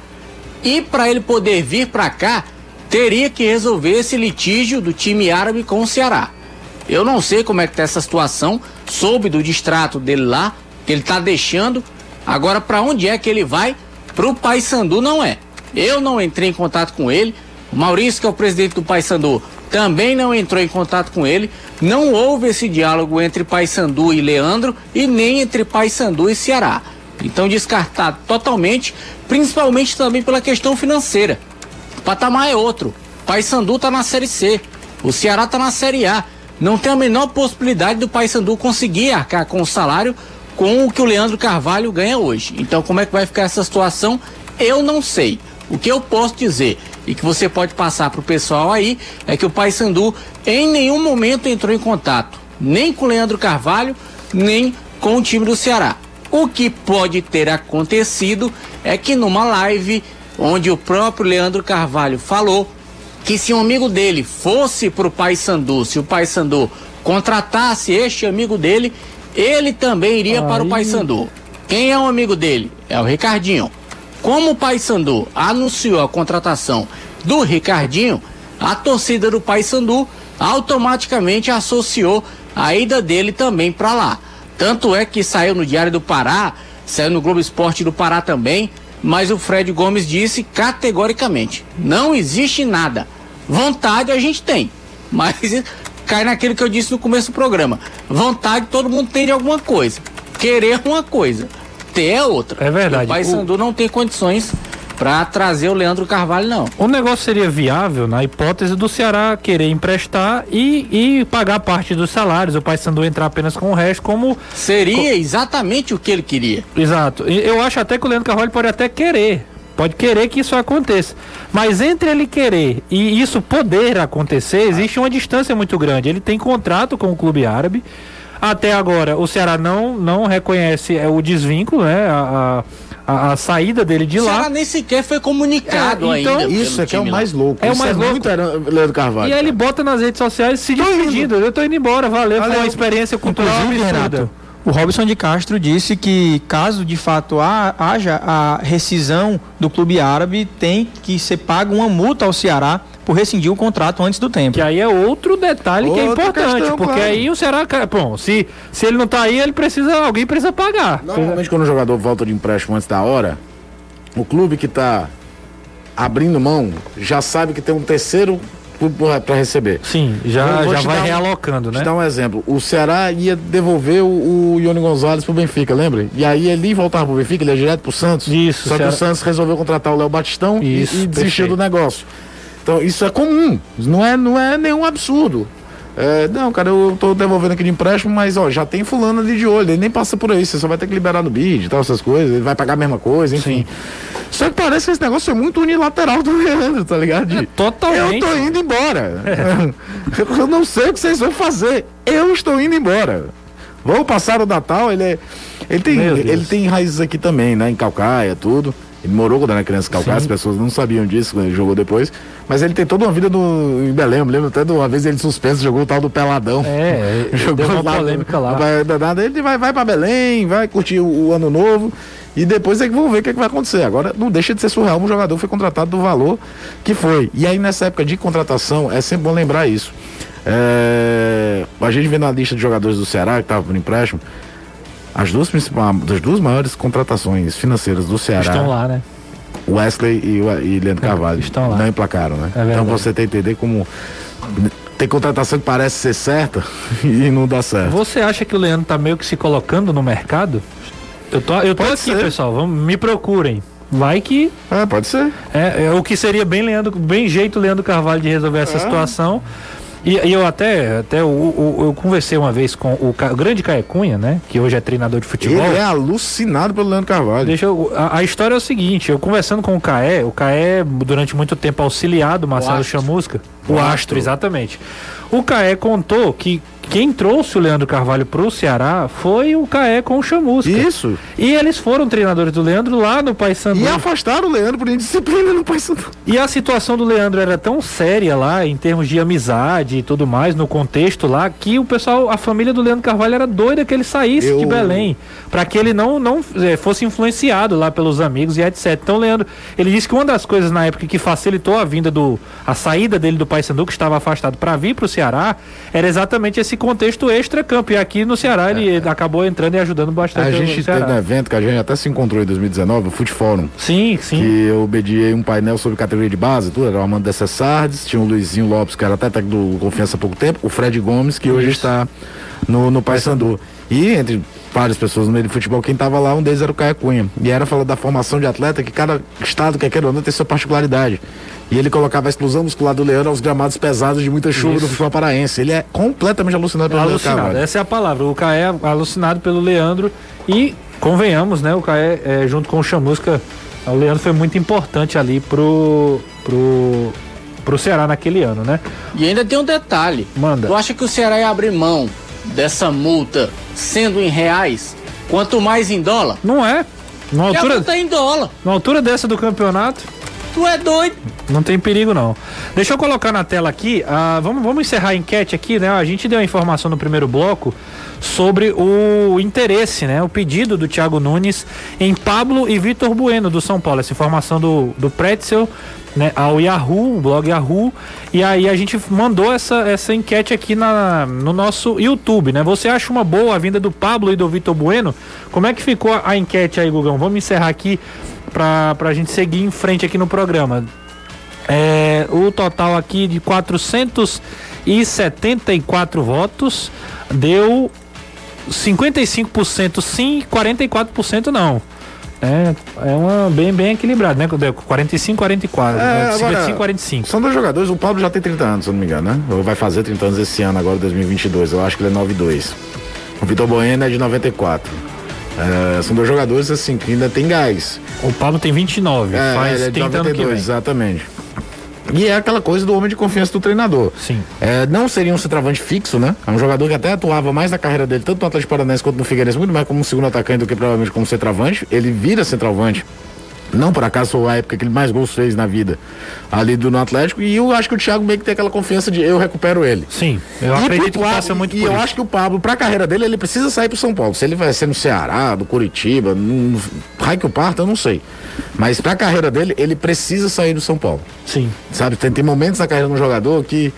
[SPEAKER 4] e para ele poder vir para cá, teria que resolver esse litígio do time árabe com o Ceará. Eu não sei como é que tá essa situação, soube do distrato dele lá, que ele tá deixando. Agora para onde é que ele vai? Pro Paysandu não é. Eu não entrei em contato com ele. Maurício, que é o presidente do Paysandu, também não entrou em contato com ele. Não houve esse diálogo entre Paysandu e Leandro e nem entre Paysandu e Ceará. Então descartado totalmente, principalmente também pela questão financeira. O patamar é outro. Paysandu tá na Série C. O Ceará tá na Série A. Não tem a menor possibilidade do Paysandu conseguir arcar com o salário com o que o Leandro Carvalho ganha hoje. Então, como é que vai ficar essa situação? Eu não sei. O que eu posso dizer e que você pode passar para o pessoal aí é que o Paysandu em nenhum momento entrou em contato, nem com o Leandro Carvalho, nem com o time do Ceará. O que pode ter acontecido é que numa live onde o próprio Leandro Carvalho falou que se um amigo dele fosse pro Paysandu, se o Paysandu contratasse este amigo dele, ele também iria para o Paysandu. Quem é um amigo dele? É o Ricardinho. Como o Paysandu anunciou a contratação do Ricardinho, a torcida do Paysandu automaticamente associou a ida dele também para lá. Tanto é que saiu no Diário do Pará, saiu no Globo Esporte do Pará também, mas o Fred Gomes disse categoricamente: não existe nada. Vontade a gente tem, mas cai naquilo que eu disse no começo do programa. Vontade todo mundo tem de alguma coisa. Querer uma coisa, ter é outra.
[SPEAKER 1] É verdade.
[SPEAKER 4] O Paysandu não tem condições para trazer o Leandro Carvalho, não.
[SPEAKER 1] O negócio seria viável na hipótese do Ceará querer emprestar e, e pagar parte dos salários, o Paysandu entrar apenas com o resto, como.
[SPEAKER 4] Seria exatamente o que ele queria.
[SPEAKER 1] Exato. Eu acho até que o Leandro Carvalho pode até querer. Pode querer que isso aconteça. Mas entre ele querer e isso poder acontecer, existe uma distância muito grande. Ele tem contrato com o clube árabe. Até agora, o Ceará não, não reconhece é, o desvínculo, né? A, a, a saída dele de
[SPEAKER 4] O Ceará
[SPEAKER 1] lá.
[SPEAKER 4] nem sequer foi comunicado
[SPEAKER 1] É, então,
[SPEAKER 4] ainda.
[SPEAKER 5] Isso é que é o mais louco.
[SPEAKER 1] É o mais louco.
[SPEAKER 5] muito era Leandro Carvalho.
[SPEAKER 1] E aí ele bota nas redes sociais se despedindo. Eu tô indo embora, valeu. Foi uma experiência cultural
[SPEAKER 6] Inclusive,
[SPEAKER 1] absurda.
[SPEAKER 6] O Robson de Castro disse que caso de fato ha- haja a rescisão do clube árabe, tem que ser paga uma multa ao Ceará por rescindir o contrato antes do tempo.
[SPEAKER 1] Que aí é outro detalhe que é
[SPEAKER 5] Outra
[SPEAKER 1] importante,
[SPEAKER 5] questão,
[SPEAKER 1] porque
[SPEAKER 5] claro.
[SPEAKER 1] aí o Ceará, bom, se, se ele não tá aí, ele precisa, alguém precisa pagar.
[SPEAKER 5] Normalmente quando o jogador volta de empréstimo antes da hora, o clube que tá abrindo mão já sabe que tem um terceiro para receber.
[SPEAKER 1] Sim, já, já vai
[SPEAKER 5] um-
[SPEAKER 1] realocando, né?
[SPEAKER 5] te dar um exemplo. O Ceará ia devolver o, o Ione Gonzalez pro Benfica, lembra? E aí ele ia voltar pro Benfica, ele ia direto pro Santos.
[SPEAKER 1] Isso,
[SPEAKER 5] Só que
[SPEAKER 1] Ceará-
[SPEAKER 5] o Santos resolveu contratar o Léo Batistão e-
[SPEAKER 1] Isso,
[SPEAKER 5] e, desistiu
[SPEAKER 1] perfeito.
[SPEAKER 5] do negócio. Então isso é comum, não é, não é nenhum absurdo. É, não, cara, eu tô devolvendo aqui de empréstimo, mas ó, já tem fulano ali de olho, ele nem passa por aí, você só vai ter que liberar no bid e tal, essas coisas, ele vai pagar a mesma coisa, enfim. Só que parece que esse negócio é muito unilateral do Leandro, tá ligado? De,
[SPEAKER 1] É, totalmente.
[SPEAKER 5] Eu tô indo embora. eu não sei o que vocês vão fazer. Eu estou indo embora. Vou passar o Natal, ele é. Ele tem, ele tem raízes aqui também, né? Em Calcaia, tudo. Ele morou quando era criança calcada, as pessoas não sabiam disso quando ele jogou depois. Mas ele tem toda uma vida no, em Belém. Eu me lembro até de uma vez ele suspenso, jogou o tal do Peladão.
[SPEAKER 1] É, jogou uma lá, polêmica lá.
[SPEAKER 5] Vai, ele vai, vai para Belém, vai curtir o, o, ano novo. E depois é que vão ver o que, é que vai acontecer. Agora, não deixa de ser surreal. Um jogador foi contratado do valor que foi. E aí, nessa época de contratação, é sempre bom lembrar isso. É, a gente vê na lista de jogadores do Ceará que estava por empréstimo, as duas principais, as duas maiores contratações financeiras do Ceará
[SPEAKER 1] estão lá, né?
[SPEAKER 5] Wesley e, e Leandro Carvalho
[SPEAKER 1] estão lá.
[SPEAKER 5] não emplacaram, né? É então você tem que entender como tem contratação que parece ser certa e não dá certo.
[SPEAKER 1] Você acha que o Leandro tá meio que se colocando no mercado? Eu tô, eu tô aqui, ser. pessoal. Vamos, me procurem. Vai que.
[SPEAKER 5] É, pode ser.
[SPEAKER 1] É, é, o que seria bem Leandro, bem jeito Leandro Carvalho de resolver essa é. situação. E, e, eu até, até eu, eu, eu, conversei uma vez com o, o grande Caio Cunha, né? Que hoje é treinador de futebol.
[SPEAKER 5] Ele é alucinado pelo Leandro Carvalho.
[SPEAKER 1] Deixa eu, a, a, história é o seguinte, eu conversando com o Caé, o Caé durante muito tempo auxiliado Marcelo Chamusca. O, o astro. astro, exatamente. O Caé contou que quem trouxe o Leandro Carvalho para o Ceará foi o Caé com o Chamusca.
[SPEAKER 5] Isso.
[SPEAKER 1] E eles foram treinadores do Leandro lá no Paysandu.
[SPEAKER 5] E afastaram o Leandro por indisciplina no Paysandu.
[SPEAKER 1] E a situação do Leandro era tão séria lá, em termos de amizade e tudo mais, no contexto lá, que o pessoal, a família do Leandro Carvalho era doida que ele saísse Eu... de Belém, para que ele não, não é, fosse influenciado lá pelos amigos e etc. Então, Leandro, ele disse que uma das coisas na época que facilitou a vinda do, a saída dele do Paysandu, que estava afastado para vir para o Ceará, era exatamente esse contexto extra-campo. E aqui no Ceará ele é. acabou entrando e ajudando bastante.
[SPEAKER 5] A gente teve um evento que a gente até se encontrou em 2019, o Foot Forum.
[SPEAKER 1] Sim, sim.
[SPEAKER 5] Que eu obediei um painel sobre categoria de base, tudo. Era o Amanda Dessa Sardes, tinha o Luizinho Lopes, que era até técnico do Confiança há pouco tempo, o Fred Gomes, que hoje está no, no Paysandu. E entre várias pessoas no meio do futebol, quem estava lá, um deles era o Caio Cunha. E era falando da formação de atleta, que cada estado, quer queira ou não, tem sua particularidade. E ele colocava a explosão muscular do Leandro aos gramados pesados de muita chuva Isso. do futebol paraense. Ele é completamente alucinado pelo
[SPEAKER 1] alucinado, Leandro Essa é a palavra. O Caé é alucinado pelo Leandro e convenhamos, né? O Caé é, junto com o Chamusca, o Leandro foi muito importante ali pro pro pro Ceará naquele ano, né?
[SPEAKER 4] E ainda tem um detalhe.
[SPEAKER 1] Manda.
[SPEAKER 4] Tu acha que o Ceará ia abrir mão dessa multa sendo em reais, quanto mais em dólar?
[SPEAKER 1] Não é. Na altura,
[SPEAKER 4] tá em dólar.
[SPEAKER 1] Na altura dessa do campeonato.
[SPEAKER 4] Tu é doido.
[SPEAKER 1] Não tem perigo, não. Deixa eu colocar na tela aqui. Uh, vamos, vamos encerrar a enquete aqui, né? A gente deu a informação no primeiro bloco sobre o interesse, né? O pedido do Thiago Nunes em Pablo e Vitor Bueno do São Paulo. Essa informação do, do Pretzel né, ao Yahoo, o blog Yahoo, e aí a gente mandou essa, essa enquete aqui na, no nosso YouTube, né? Você acha uma boa a vinda do Pablo e do Vitor Bueno? Como é que ficou a, enquete aí, Gugão? Vamos encerrar aqui para a gente seguir em frente aqui no programa. É, o total aqui de 474 votos deu 55% sim, 44% não. É, é uma bem, bem equilibrado, né? 45, 44. É,
[SPEAKER 5] né? 55, 45. São dois jogadores, o Pablo já tem 30 anos, se não me engano, né? Ou vai fazer 30 anos esse ano, agora 2022. Eu acho que ele é 92. O Vitor Bueno é de 94. É, são dois jogadores assim que ainda tem gás.
[SPEAKER 1] O Pablo tem 29, é, faz
[SPEAKER 5] é 30 92, exatamente. E é aquela coisa do homem de confiança do treinador.
[SPEAKER 1] Sim.
[SPEAKER 5] É, não seria um centroavante fixo, né? É um jogador que até atuava mais na carreira dele, tanto no Atlético Paranaense quanto no Figueirense, muito mais como um segundo atacante do que provavelmente como centroavante. Ele vira centroavante não por acaso foi a época que ele mais gols fez na vida ali do no Atlético. E eu acho que o Thiago meio que tem aquela confiança de eu recupero ele.
[SPEAKER 1] Sim, eu e acredito que passa muito
[SPEAKER 5] E eu isso. acho que o Pablo, pra carreira dele, ele precisa sair pro São Paulo. Se ele vai ser no Ceará, do Curitiba, no raio que o parta, eu não sei. Mas pra carreira dele, ele precisa sair do São Paulo.
[SPEAKER 1] Sim.
[SPEAKER 5] Sabe, tem, tem momentos na carreira de um jogador que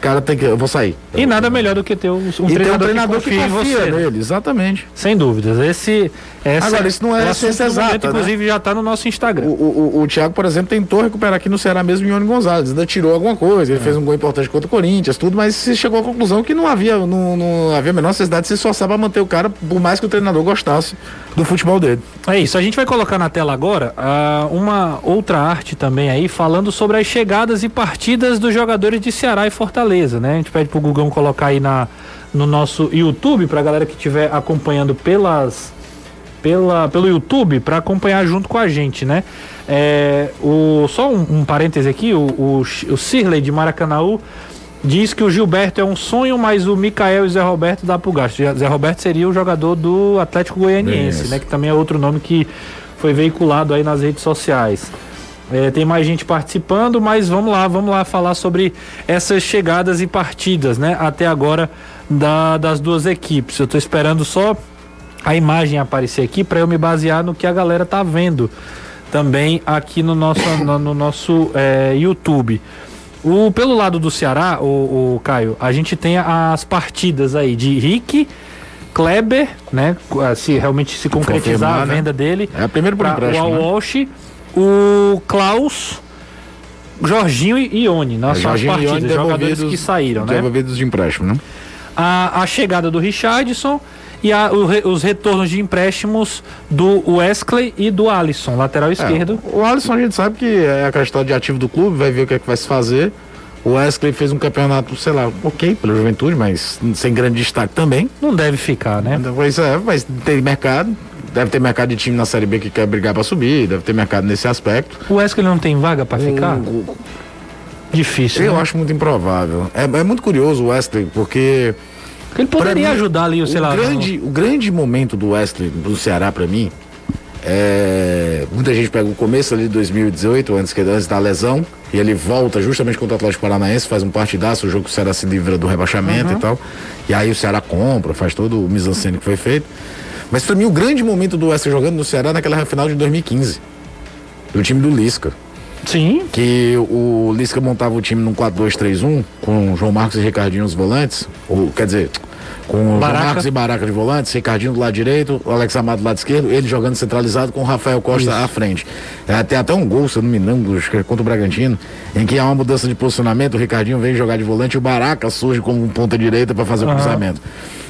[SPEAKER 5] cara tem que. Eu vou sair.
[SPEAKER 1] E nada melhor do que ter um,
[SPEAKER 5] um treinador, um treinador que confia, que confia em você. nele, exatamente.
[SPEAKER 1] Sem dúvidas. Esse. Essa,
[SPEAKER 5] Agora, isso não é ciência exata. Momento,
[SPEAKER 1] né? Inclusive, já está no nosso Instagram.
[SPEAKER 5] O, o, o, o, Thiago, por exemplo, tentou recuperar aqui no Ceará mesmo Ione Gonzalez. Ainda tirou alguma coisa. Ele é. fez um gol importante contra o Corinthians, tudo, mas se chegou à conclusão que não havia, não, não havia a menor necessidade de se esforçar para manter o cara, por mais que o treinador gostasse do futebol dele.
[SPEAKER 1] É isso. A gente vai colocar na tela agora uh, uma outra arte também aí, falando sobre as chegadas e partidas dos jogadores de Ceará e Fortaleza, né? A gente pede pro Gugão colocar aí na, no nosso YouTube, pra galera que estiver acompanhando pelas pela, pelo YouTube para acompanhar junto com a gente, né? É, o, só um, um parêntese aqui, o, o, o Cirley de Maracanaú diz que o Gilberto é um sonho, mas o Mikael e o Zé Roberto dá pro gasto. Zé Roberto seria o jogador do Atlético Goianiense, né? Que também é outro nome que foi veiculado aí nas redes sociais. É, tem mais gente participando, mas vamos lá, vamos lá falar sobre essas chegadas e partidas, né? Até agora da, das duas equipes. Eu estou esperando só a imagem aparecer aqui para eu me basear no que a galera tá vendo também aqui no nosso, no, no nosso é, YouTube. O, pelo lado do Ceará, o, o, Caio, a gente tem as partidas aí de Rick, Kleber, né? Se realmente se concretizar a né? venda né? dele.
[SPEAKER 5] É a primeira por empréstimo.
[SPEAKER 1] O né? O Klaus, Jorginho e Ione. Nas é, partidas, jogadores que saíram, né?
[SPEAKER 5] Devolvidos de empréstimo, né?
[SPEAKER 1] A, a chegada do Richardson e a, o, os retornos de empréstimos do Wesley e do Alisson, lateral é, esquerdo.
[SPEAKER 5] É, o Alisson a gente sabe que é a questão de ativo do clube, vai ver o que é que vai se fazer. O Wesley fez um campeonato, sei lá, ok pela juventude, mas sem grande destaque também.
[SPEAKER 1] Não deve ficar, né?
[SPEAKER 5] Pois é, mas tem mercado. Deve ter mercado de time na Série B que quer brigar para subir, deve ter mercado nesse aspecto.
[SPEAKER 1] O Wesley não tem vaga para ficar? O, Difícil.
[SPEAKER 5] Eu
[SPEAKER 1] né?
[SPEAKER 5] acho muito improvável. É, é muito curioso o Wesley, porque
[SPEAKER 1] ele poderia mim, ajudar ali, sei
[SPEAKER 5] o
[SPEAKER 1] lá.
[SPEAKER 5] Grande. O grande momento do Wesley do Ceará para mim é, muita gente pega o começo ali de 2018, antes, que, antes da lesão, e ele volta justamente contra o Atlético Paranaense, faz um partidaço, o jogo que o Ceará se livra do rebaixamento uhum. e tal. E aí o Ceará compra, faz todo o mise que foi feito. Mas para mim o grande momento do Wesley jogando no Ceará naquela final de 2015. Do time do Lisca.
[SPEAKER 1] Sim.
[SPEAKER 5] Que o Lisca montava o time num 4-2-3-1 com João Marcos e Ricardinho os volantes. Ou, quer dizer, com Baraca. Marcos e Baraca de volantes, Ricardinho do lado direito, o Alex Amado do lado esquerdo, ele jogando centralizado com o Rafael Costa Isso. à frente. É, tem até um gol, se eu não me é contra o Bragantino, em que há uma mudança de posicionamento, o Ricardinho vem jogar de volante e o Baraca surge como ponta direita para fazer uhum. o cruzamento.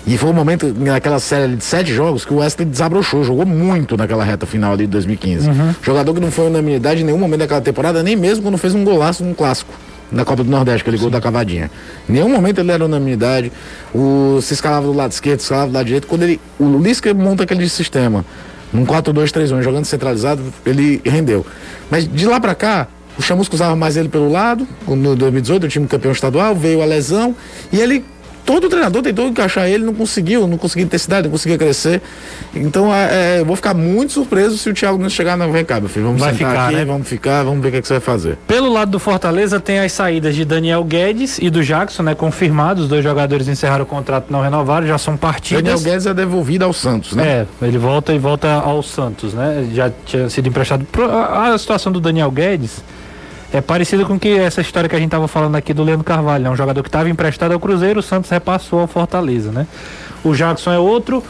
[SPEAKER 5] E foi um momento naquela série de sete jogos que o Wesley desabrochou, jogou muito naquela reta final ali de 2015. Uhum. Jogador que não foi unanimidade em nenhum momento daquela temporada, nem mesmo quando fez um golaço num clássico na Copa do Nordeste, que ele gol da cavadinha. Em nenhum momento ele era unanimidade. O, se escalava do lado esquerdo, se escalava do lado direito. Quando ele. O Lisca monta aquele sistema. Num 4-2-3-1, jogando centralizado, ele rendeu. Mas de lá para cá, o Chamusco usava mais ele pelo lado, no 2018, o time campeão estadual, veio a lesão, e ele todo treinador tentou encaixar ele, não conseguiu, não conseguia intensidade, não conseguia crescer. Então é, é, eu vou ficar muito surpreso se o Thiago não chegar na vem cá, meu filho. Vamos vai ficar, aqui, né? vamos ficar, vamos ver o que, é que, você vai fazer.
[SPEAKER 1] Pelo lado do Fortaleza tem as saídas de Daniel Guedes e do Jackson, né? Confirmados, os dois jogadores encerraram o contrato, não renovaram, já são partidas.
[SPEAKER 5] Daniel Guedes é devolvido ao Santos, né?
[SPEAKER 1] É, ele volta e volta ao Santos, né? Já tinha sido emprestado. A situação do Daniel Guedes é parecido com que essa história que a gente estava falando aqui do Leandro Carvalho, é um jogador que estava emprestado ao Cruzeiro, o Santos repassou ao Fortaleza, né? O Jackson é outro.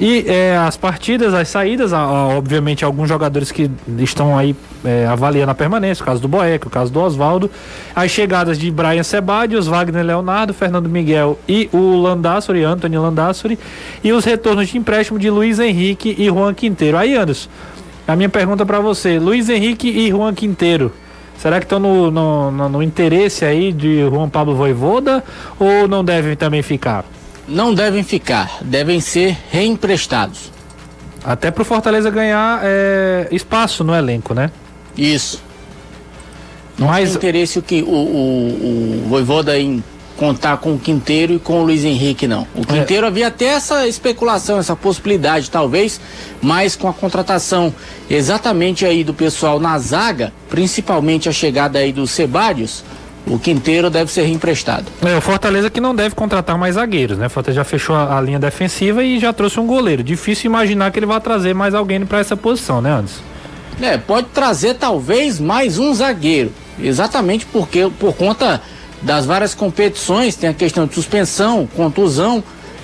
[SPEAKER 1] E é, as partidas, as saídas, obviamente alguns jogadores que estão aí é, avaliando a permanência, o caso do Boeck, o caso do Oswaldo, as chegadas de Brian Sebadios, Wagner Leonardo, Fernando Miguel e o Landassori, Anthony Landassori, e os retornos de empréstimo de Luiz Henrique e Juan Quinteiro. Aí, Anderson, a minha pergunta para você, Luiz Henrique e Juan Quinteiro, Será que estão no, no, no, no, interesse aí de Juan Pablo Voivoda ou não devem também ficar?
[SPEAKER 4] Não devem ficar, devem ser reemprestados.
[SPEAKER 1] Até para o Fortaleza ganhar é, espaço no elenco, né?
[SPEAKER 4] Isso. Não Mas... tem interesse o que o, o, o Voivoda em contar com o Quinteiro e com o Luiz Henrique, não. O é. Quinteiro é. havia até essa especulação, essa possibilidade, talvez, mas com a contratação exatamente aí do pessoal na zaga, principalmente a chegada aí dos Sebadios, o Quinteiro deve ser reemprestado.
[SPEAKER 1] É, o Fortaleza que não deve contratar mais zagueiros, né? O Fortaleza já fechou a, a linha defensiva e já trouxe um goleiro. Difícil imaginar que ele vai trazer mais alguém para essa posição, né, Anderson?
[SPEAKER 4] É, pode trazer talvez mais um zagueiro. Exatamente porque por conta das várias competições, tem a questão de suspensão, contusão.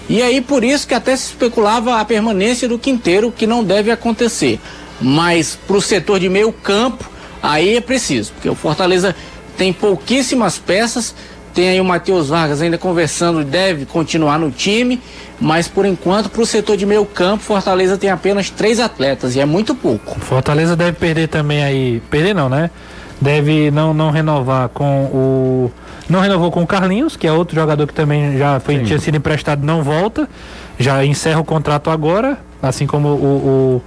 [SPEAKER 4] E aí por isso que até se especulava a permanência do Quinteiro, que não deve acontecer. Mas para o setor de meio campo, aí é preciso, porque o Fortaleza tem pouquíssimas peças. Tem aí o Matheus Vargas ainda conversando, deve continuar no time, mas por enquanto, para o setor de meio campo, Fortaleza tem apenas três atletas e é muito pouco.
[SPEAKER 1] Fortaleza deve perder também aí. Perder não, né? Deve não, não renovar com o não renovou com o Carlinhos, que é outro jogador que também já foi, tinha sido emprestado, não volta. Já encerra o contrato agora, assim como o,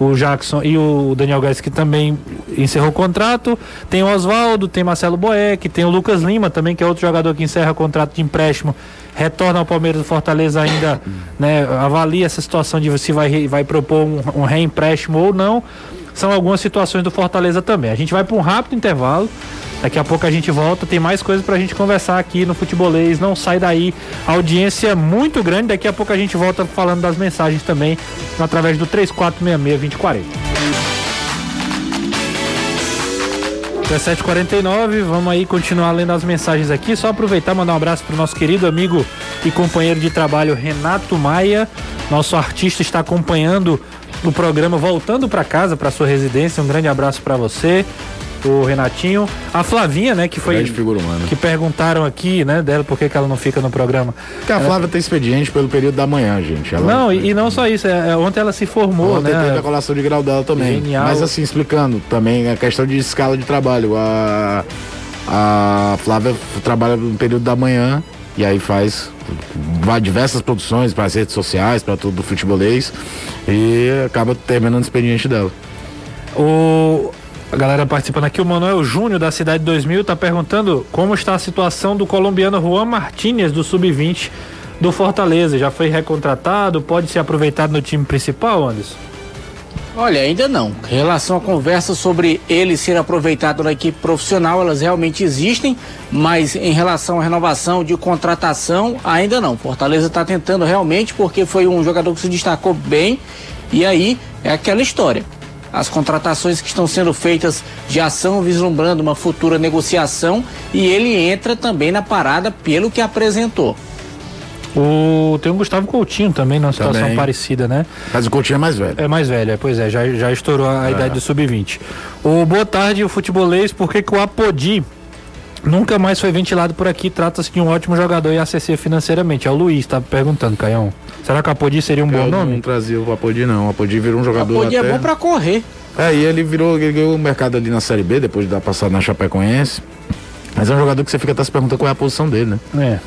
[SPEAKER 1] o, o Jackson e o Daniel Guedes, que também encerrou o contrato. Tem o Oswaldo, tem Marcelo Boeck, tem o Lucas Lima também, que é outro jogador que encerra o contrato de empréstimo. Retorna ao Palmeiras do Fortaleza ainda, né, avalia essa situação de se vai, vai propor um, um reempréstimo ou não. São algumas situações do Fortaleza também. A gente vai para um rápido intervalo. Daqui a pouco a gente volta, tem mais coisas pra gente conversar aqui no Futebolês. Não sai daí. Audiência muito grande. Daqui a pouco a gente volta falando das mensagens também através do 3466-2040. 17h49, vamos aí continuar lendo as mensagens aqui. Só aproveitar mandar um abraço pro nosso querido amigo e companheiro de trabalho Renato Maia. Nosso artista está acompanhando o programa voltando para casa, para sua residência. Um grande abraço para você o Renatinho, a Flavinha, né, que foi
[SPEAKER 5] Grande figura humana.
[SPEAKER 1] que perguntaram aqui, né, dela por que, que ela não fica no programa.
[SPEAKER 5] Porque a Flávia tem expediente pelo período da manhã, gente. Ela-
[SPEAKER 1] Não, e, e não só isso, é, é, ontem ela se formou,
[SPEAKER 5] Ontem teve
[SPEAKER 1] né?
[SPEAKER 5] a colação de grau dela também.
[SPEAKER 1] Genial.
[SPEAKER 5] Mas assim, explicando também a questão de escala de trabalho. A, a Flávia trabalha no período da manhã e aí faz vai diversas produções para as redes sociais, para tudo do futebolês e acaba terminando o expediente dela.
[SPEAKER 1] O a galera participando aqui, o Manuel Júnior da Cidade 2000 tá perguntando como está a situação do colombiano Juan Martínez do sub-20 do Fortaleza. Já foi recontratado, pode ser aproveitado no time principal, Anderson?
[SPEAKER 4] Olha, ainda não. Em relação à conversa sobre ele ser aproveitado na equipe profissional, elas realmente existem, mas em relação à renovação de contratação, ainda não. Fortaleza está tentando realmente, porque foi um jogador que se destacou bem, e aí é aquela história. As contratações que estão sendo feitas já são vislumbrando uma futura negociação e ele entra também na parada pelo que apresentou.
[SPEAKER 1] O, tem o Gustavo Coutinho também numa situação
[SPEAKER 5] Também.
[SPEAKER 1] parecida, né?
[SPEAKER 5] Mas o Coutinho é mais velho.
[SPEAKER 1] É mais velho, é, pois é, já, já estourou a, a idade do sub-20. O boa tarde, o futebolês, por que que o Apodi nunca mais foi ventilado por aqui? Trata-se de um ótimo jogador e acessível financeiramente. É o Luiz, tá perguntando, Caião. Será que o Apodi seria um bom
[SPEAKER 5] Eu
[SPEAKER 1] nome?
[SPEAKER 5] não trazia o Apodi não. O Apodi virou um jogador
[SPEAKER 4] Pode é
[SPEAKER 5] até-
[SPEAKER 4] bom para correr.
[SPEAKER 5] É, e ele virou, ele ganhou o mercado ali na Série B, depois de dar passada na Chapecoense. Mas é um jogador que você fica até se perguntando qual é a posição dele, né?
[SPEAKER 1] É.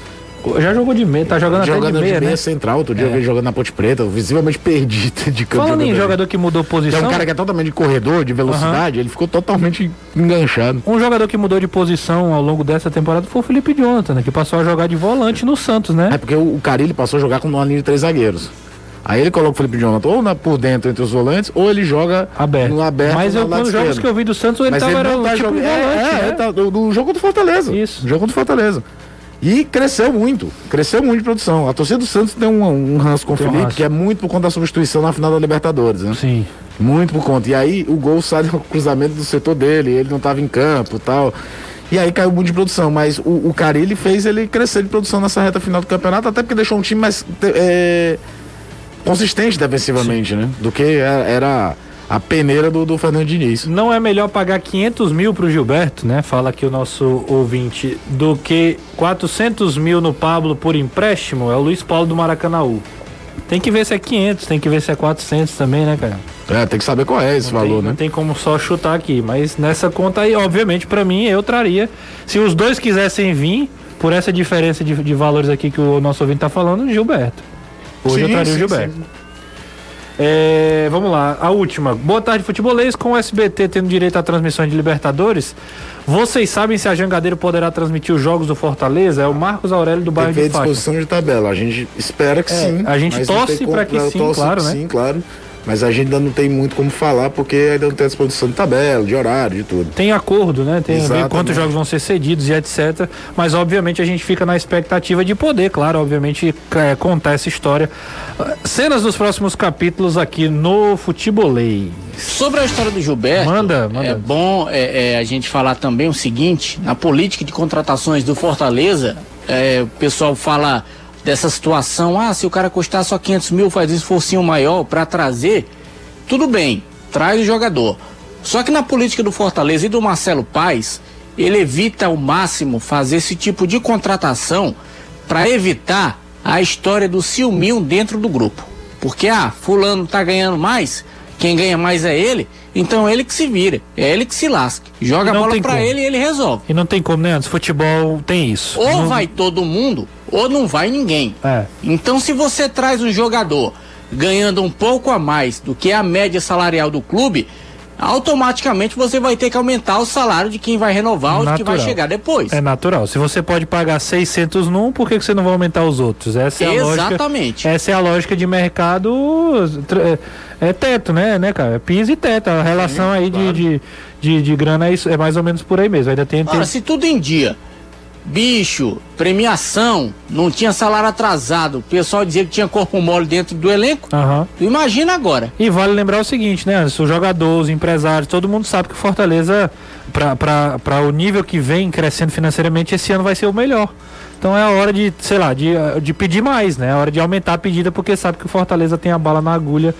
[SPEAKER 1] Já jogou de meia, tá jogando até
[SPEAKER 5] Jogando
[SPEAKER 1] de meia, né?
[SPEAKER 5] central, outro dia
[SPEAKER 1] É.
[SPEAKER 5] eu vi jogando na Ponte Preta, visivelmente perdido de campo.
[SPEAKER 1] Falando em
[SPEAKER 5] jogando
[SPEAKER 1] jogador que mudou posição,
[SPEAKER 5] É um cara que é totalmente de corredor, de velocidade, ele ficou totalmente enganchado.
[SPEAKER 1] um jogador que mudou de posição ao longo dessa temporada foi o Felipe Jonathan, né, que passou a jogar de volante no Santos, né?
[SPEAKER 5] É porque o, Carilli passou a jogar com uma linha de três zagueiros. Aí ele coloca o Felipe Jonathan ou na, por dentro entre os volantes, ou ele joga
[SPEAKER 1] Aberto.
[SPEAKER 5] no aberto
[SPEAKER 1] Mas eu, quando jogos que eu vi do Santos, ele
[SPEAKER 5] Mas
[SPEAKER 1] tava
[SPEAKER 5] ele não tá
[SPEAKER 1] tipo
[SPEAKER 5] jogando.
[SPEAKER 1] um volante,
[SPEAKER 5] é, é,
[SPEAKER 1] né?
[SPEAKER 5] tá, do, do jogo do Fortaleza.
[SPEAKER 1] Isso.
[SPEAKER 5] Jogo do Fortaleza. E cresceu muito, cresceu muito de produção. A torcida do Santos tem um, um ranço com o
[SPEAKER 1] um
[SPEAKER 5] Felipe, que é muito por conta da substituição na final da Libertadores, né?
[SPEAKER 1] Sim.
[SPEAKER 5] Muito por conta. E aí o gol sai do cruzamento do setor dele, ele não estava em campo e tal. E aí caiu muito de produção, mas o, o Carilli fez ele crescer de produção nessa reta final do campeonato, até porque deixou um time mais é, consistente defensivamente, né? Do que era, era a peneira do, do Fernando Diniz.
[SPEAKER 1] Não é melhor pagar 500 mil pro Gilberto, né? Fala aqui o nosso ouvinte, do que 400 mil no Pablo por empréstimo? É o Luiz Paulo do Maracanaú. Tem que ver se é 500, tem que ver se é 400 também, né, cara?
[SPEAKER 5] É, tem que saber qual é esse
[SPEAKER 1] Não
[SPEAKER 5] valor,
[SPEAKER 1] tem,
[SPEAKER 5] né?
[SPEAKER 1] Não tem como só chutar aqui, mas nessa conta aí, obviamente, pra mim, eu traria. Se os dois quisessem vir, por essa diferença de, de valores aqui que o nosso ouvinte tá falando, Gilberto. Hoje eu
[SPEAKER 5] Sim,
[SPEAKER 1] traria o
[SPEAKER 5] sim,
[SPEAKER 1] Gilberto.
[SPEAKER 5] sim.
[SPEAKER 1] É, vamos lá, a última. Boa tarde, futebolês. Com o SBT tendo direito a transmissões de Libertadores, vocês sabem se a Jangadeiro poderá transmitir os jogos do Fortaleza? É o Marcos Aurélio do bairro
[SPEAKER 5] ver
[SPEAKER 1] de Fátima.
[SPEAKER 5] disposição de tabela. A gente espera que
[SPEAKER 1] É,
[SPEAKER 5] sim.
[SPEAKER 1] a gente torce
[SPEAKER 5] como-
[SPEAKER 1] que sim, claro, né?
[SPEAKER 5] Sim, claro. Mas a gente ainda não tem muito como falar, porque ainda não tem a disposição de tabela, de horário, de tudo.
[SPEAKER 1] Tem acordo, né? Tem a ver
[SPEAKER 5] Exatamente.
[SPEAKER 1] quantos jogos vão ser cedidos e etc. Mas obviamente a gente fica na expectativa de poder, claro, obviamente, é, contar essa história. Ah, Cenas dos próximos capítulos aqui no Futebolês.
[SPEAKER 4] Sobre a história do Gilberto,
[SPEAKER 1] Manda, manda.
[SPEAKER 4] é bom é, é, a gente falar também o seguinte: na política de contratações do Fortaleza, é, o pessoal fala dessa situação, ah, se o cara custar só 500 mil, faz um esforcinho maior para trazer, tudo bem, traz o jogador. Só que na política do Fortaleza e do Marcelo Paes, ele evita ao máximo fazer esse tipo de contratação para evitar a história do ciúminho dentro do grupo. Porque, ah, fulano tá ganhando mais, quem ganha mais é ele, então é ele que se vira, é ele que se lasca. Joga a bola pra
[SPEAKER 1] como.
[SPEAKER 4] ele e ele resolve.
[SPEAKER 1] E não tem como, né? Antes, futebol tem isso.
[SPEAKER 4] Ou
[SPEAKER 1] Não-
[SPEAKER 4] vai todo mundo, ou não vai ninguém.
[SPEAKER 1] É.
[SPEAKER 4] Então, se você traz um jogador ganhando um pouco a mais do que a média salarial do clube, automaticamente você vai ter que aumentar o salário de quem vai renovar ou de que vai chegar depois.
[SPEAKER 1] É natural. Se você pode pagar 600 num, por que você não vai aumentar os outros? Essa é
[SPEAKER 4] Exatamente.
[SPEAKER 1] A lógica, essa é a lógica de mercado é, é teto, né, né, cara? É piso e teto. A relação aí claro. de, de, de, de, grana é, isso, é mais ou menos por aí mesmo. Ainda tem,
[SPEAKER 4] Ora,
[SPEAKER 1] tem...
[SPEAKER 4] se tudo em dia bicho, premiação, não tinha salário atrasado, o pessoal dizia que tinha corpo mole dentro do elenco.
[SPEAKER 1] Uhum.
[SPEAKER 4] Tu imagina agora.
[SPEAKER 1] E vale lembrar o seguinte, né, Anderson? Os jogadores, os empresários, todo mundo sabe que o Fortaleza, para o nível que vem crescendo financeiramente, esse ano vai ser o melhor. Então é a hora de, sei lá, de, de pedir mais, né? É a hora de aumentar a pedida, porque sabe que o Fortaleza tem a bala na agulha,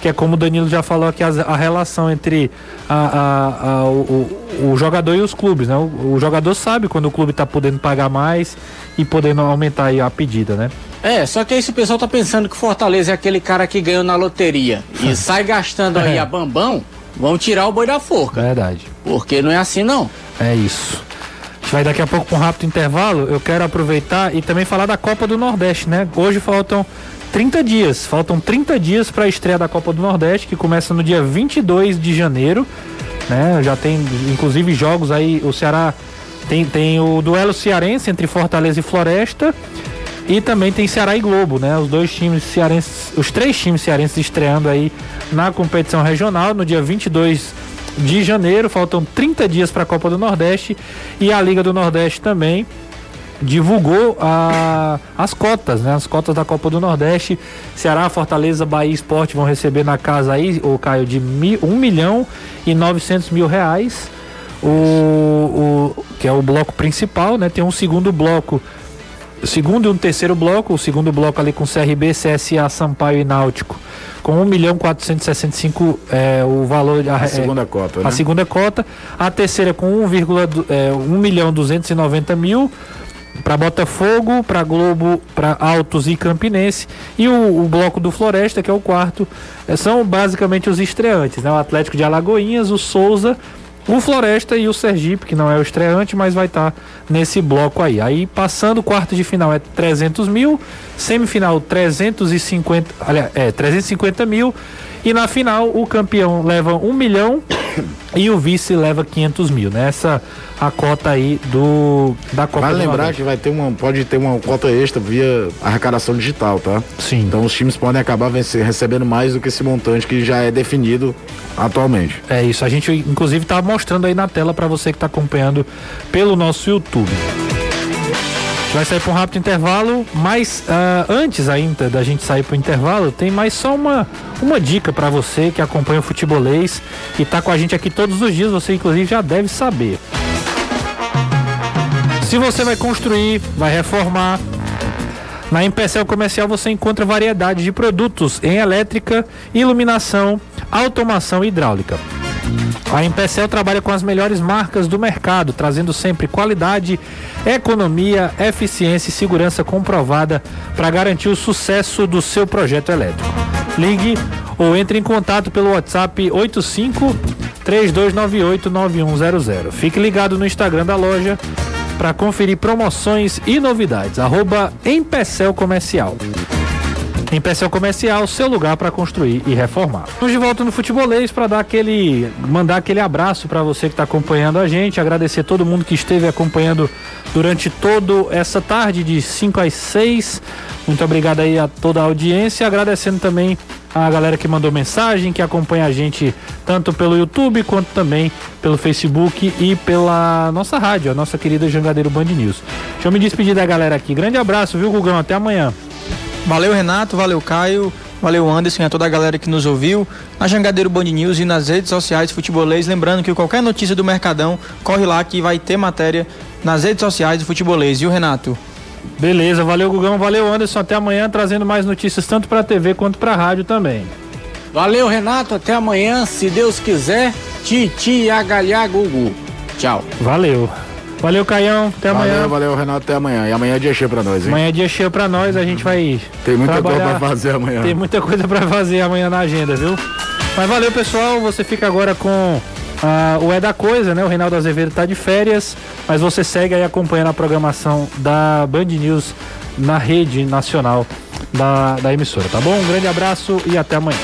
[SPEAKER 1] que é como o Danilo já falou aqui, a, a relação entre a, a, a o, o, jogador e os clubes, né? O, o jogador sabe quando o clube está podendo pagar mais e podendo aumentar a pedida, né?
[SPEAKER 4] É, só que aí se o pessoal tá pensando que o Fortaleza é aquele cara que ganhou na loteria e sai gastando aí é. a bambão, vão tirar o boi da forca.
[SPEAKER 1] Verdade.
[SPEAKER 4] Porque não é assim não.
[SPEAKER 1] É isso gente vai daqui a pouco para um rápido intervalo. Eu quero aproveitar e também falar da Copa do Nordeste, né? Hoje faltam 30 dias. Faltam 30 dias para a estreia da Copa do Nordeste, que começa no dia 22 de janeiro. Né? Já tem, inclusive, jogos aí. O Ceará tem, tem o duelo cearense entre Fortaleza e Floresta. E também tem Ceará e Globo, né? Os dois times cearenses, os três times cearenses estreando aí na competição regional no dia 22 de janeiro. Faltam 30 dias para a Copa do Nordeste e a Liga do Nordeste também divulgou a, as cotas, né? As cotas da Copa do Nordeste. Ceará, Fortaleza, Bahia Esporte vão receber na casa aí, o Caio, de mil, 1 milhão e 900 mil reais. O, o, que é o bloco principal, né? Tem um segundo bloco, segundo e um terceiro bloco, o segundo bloco ali com CRB, CSA, Sampaio e Náutico com 1 milhão 465 é, o valor
[SPEAKER 5] a, a é, segunda cota,
[SPEAKER 1] né? a segunda cota, a terceira com 1, é, 1 milhão 290 mil para Botafogo, para Globo, para Altos e Campinense e o, o, bloco do Floresta que é o quarto é, são basicamente os estreantes, né? O Atlético de Alagoinhas, o Souza o Floresta e o Sergipe, que não é o estreante, mas vai estar tá nesse bloco aí. Aí passando quarto de final é 300 mil, semifinal 350, aliás, é 350 mil e na final o campeão leva um milhão e o vice leva 500 mil. Nessa né? a cota aí do da Copa
[SPEAKER 5] Vale lembrar Nordeste. que vai ter uma, pode ter uma cota extra via arrecadação digital, tá?
[SPEAKER 1] Sim.
[SPEAKER 5] Então os times podem acabar vencer, recebendo mais do que esse montante que já é definido atualmente.
[SPEAKER 1] É isso. A gente inclusive está mostrando aí na tela para você que está acompanhando pelo nosso YouTube vai sair para um rápido intervalo, mas uh, antes ainda da gente sair para o intervalo, tem mais só uma, uma dica para você que acompanha o futebolês e está com a gente aqui todos os dias, você inclusive já deve saber. Se você vai construir, vai reformar, na Empecel Comercial você encontra variedade de produtos em elétrica, iluminação, automação e hidráulica. A Empecel trabalha com as melhores marcas do mercado, trazendo sempre qualidade, economia, eficiência e segurança comprovada para garantir o sucesso do seu projeto elétrico. Ligue ou entre em contato pelo WhatsApp 85 3298 9100. Fique ligado no Instagram da loja para conferir promoções e novidades. Arroba Empecel Comercial. Pecel Comercial, seu lugar para construir e reformar. Estamos de volta no Futebolês para dar aquele, mandar aquele abraço para você que está acompanhando a gente, agradecer todo mundo que esteve acompanhando durante toda essa tarde de 5 às 6. Muito obrigado aí a toda a audiência, agradecendo também a galera que mandou mensagem, que acompanha a gente tanto pelo YouTube quanto também pelo Facebook e pela nossa rádio, a nossa querida Jangadeiro Band News. Deixa eu me despedir da galera aqui. Grande abraço, viu, Gugão? Até amanhã.
[SPEAKER 6] Valeu, Renato, valeu, Caio, valeu, Anderson e a toda a galera que nos ouviu na Jangadeiro Band News e nas redes sociais futebolês. Lembrando que qualquer notícia do Mercadão, corre lá que vai ter matéria nas redes sociais do futebolês. Viu, Renato?
[SPEAKER 1] Beleza, valeu, Gugão, valeu, Anderson. Até amanhã trazendo mais notícias tanto para TV quanto para rádio também.
[SPEAKER 4] Valeu, Renato. Até amanhã, se Deus quiser. Titi Agalhá Gugu. Tchau.
[SPEAKER 1] Valeu. Valeu, Caião. Até amanhã.
[SPEAKER 5] Valeu, valeu, Renato. Até amanhã. E amanhã é dia cheio pra nós, hein?
[SPEAKER 1] Amanhã é dia cheio pra nós. A gente vai.
[SPEAKER 5] Tem muita coisa pra fazer amanhã.
[SPEAKER 1] Tem muita coisa pra fazer amanhã na agenda, viu? Mas valeu, pessoal. Você fica agora com. Uh, o É da Coisa, né? O Reinaldo Azevedo tá de férias, mas você segue aí acompanhando a programação da Band News na rede nacional da, da emissora, tá bom? Um grande abraço e até amanhã.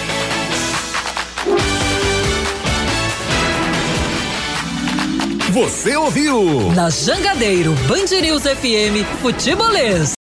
[SPEAKER 3] Você ouviu?
[SPEAKER 2] Na Jangadeiro Band News FM Futebolês.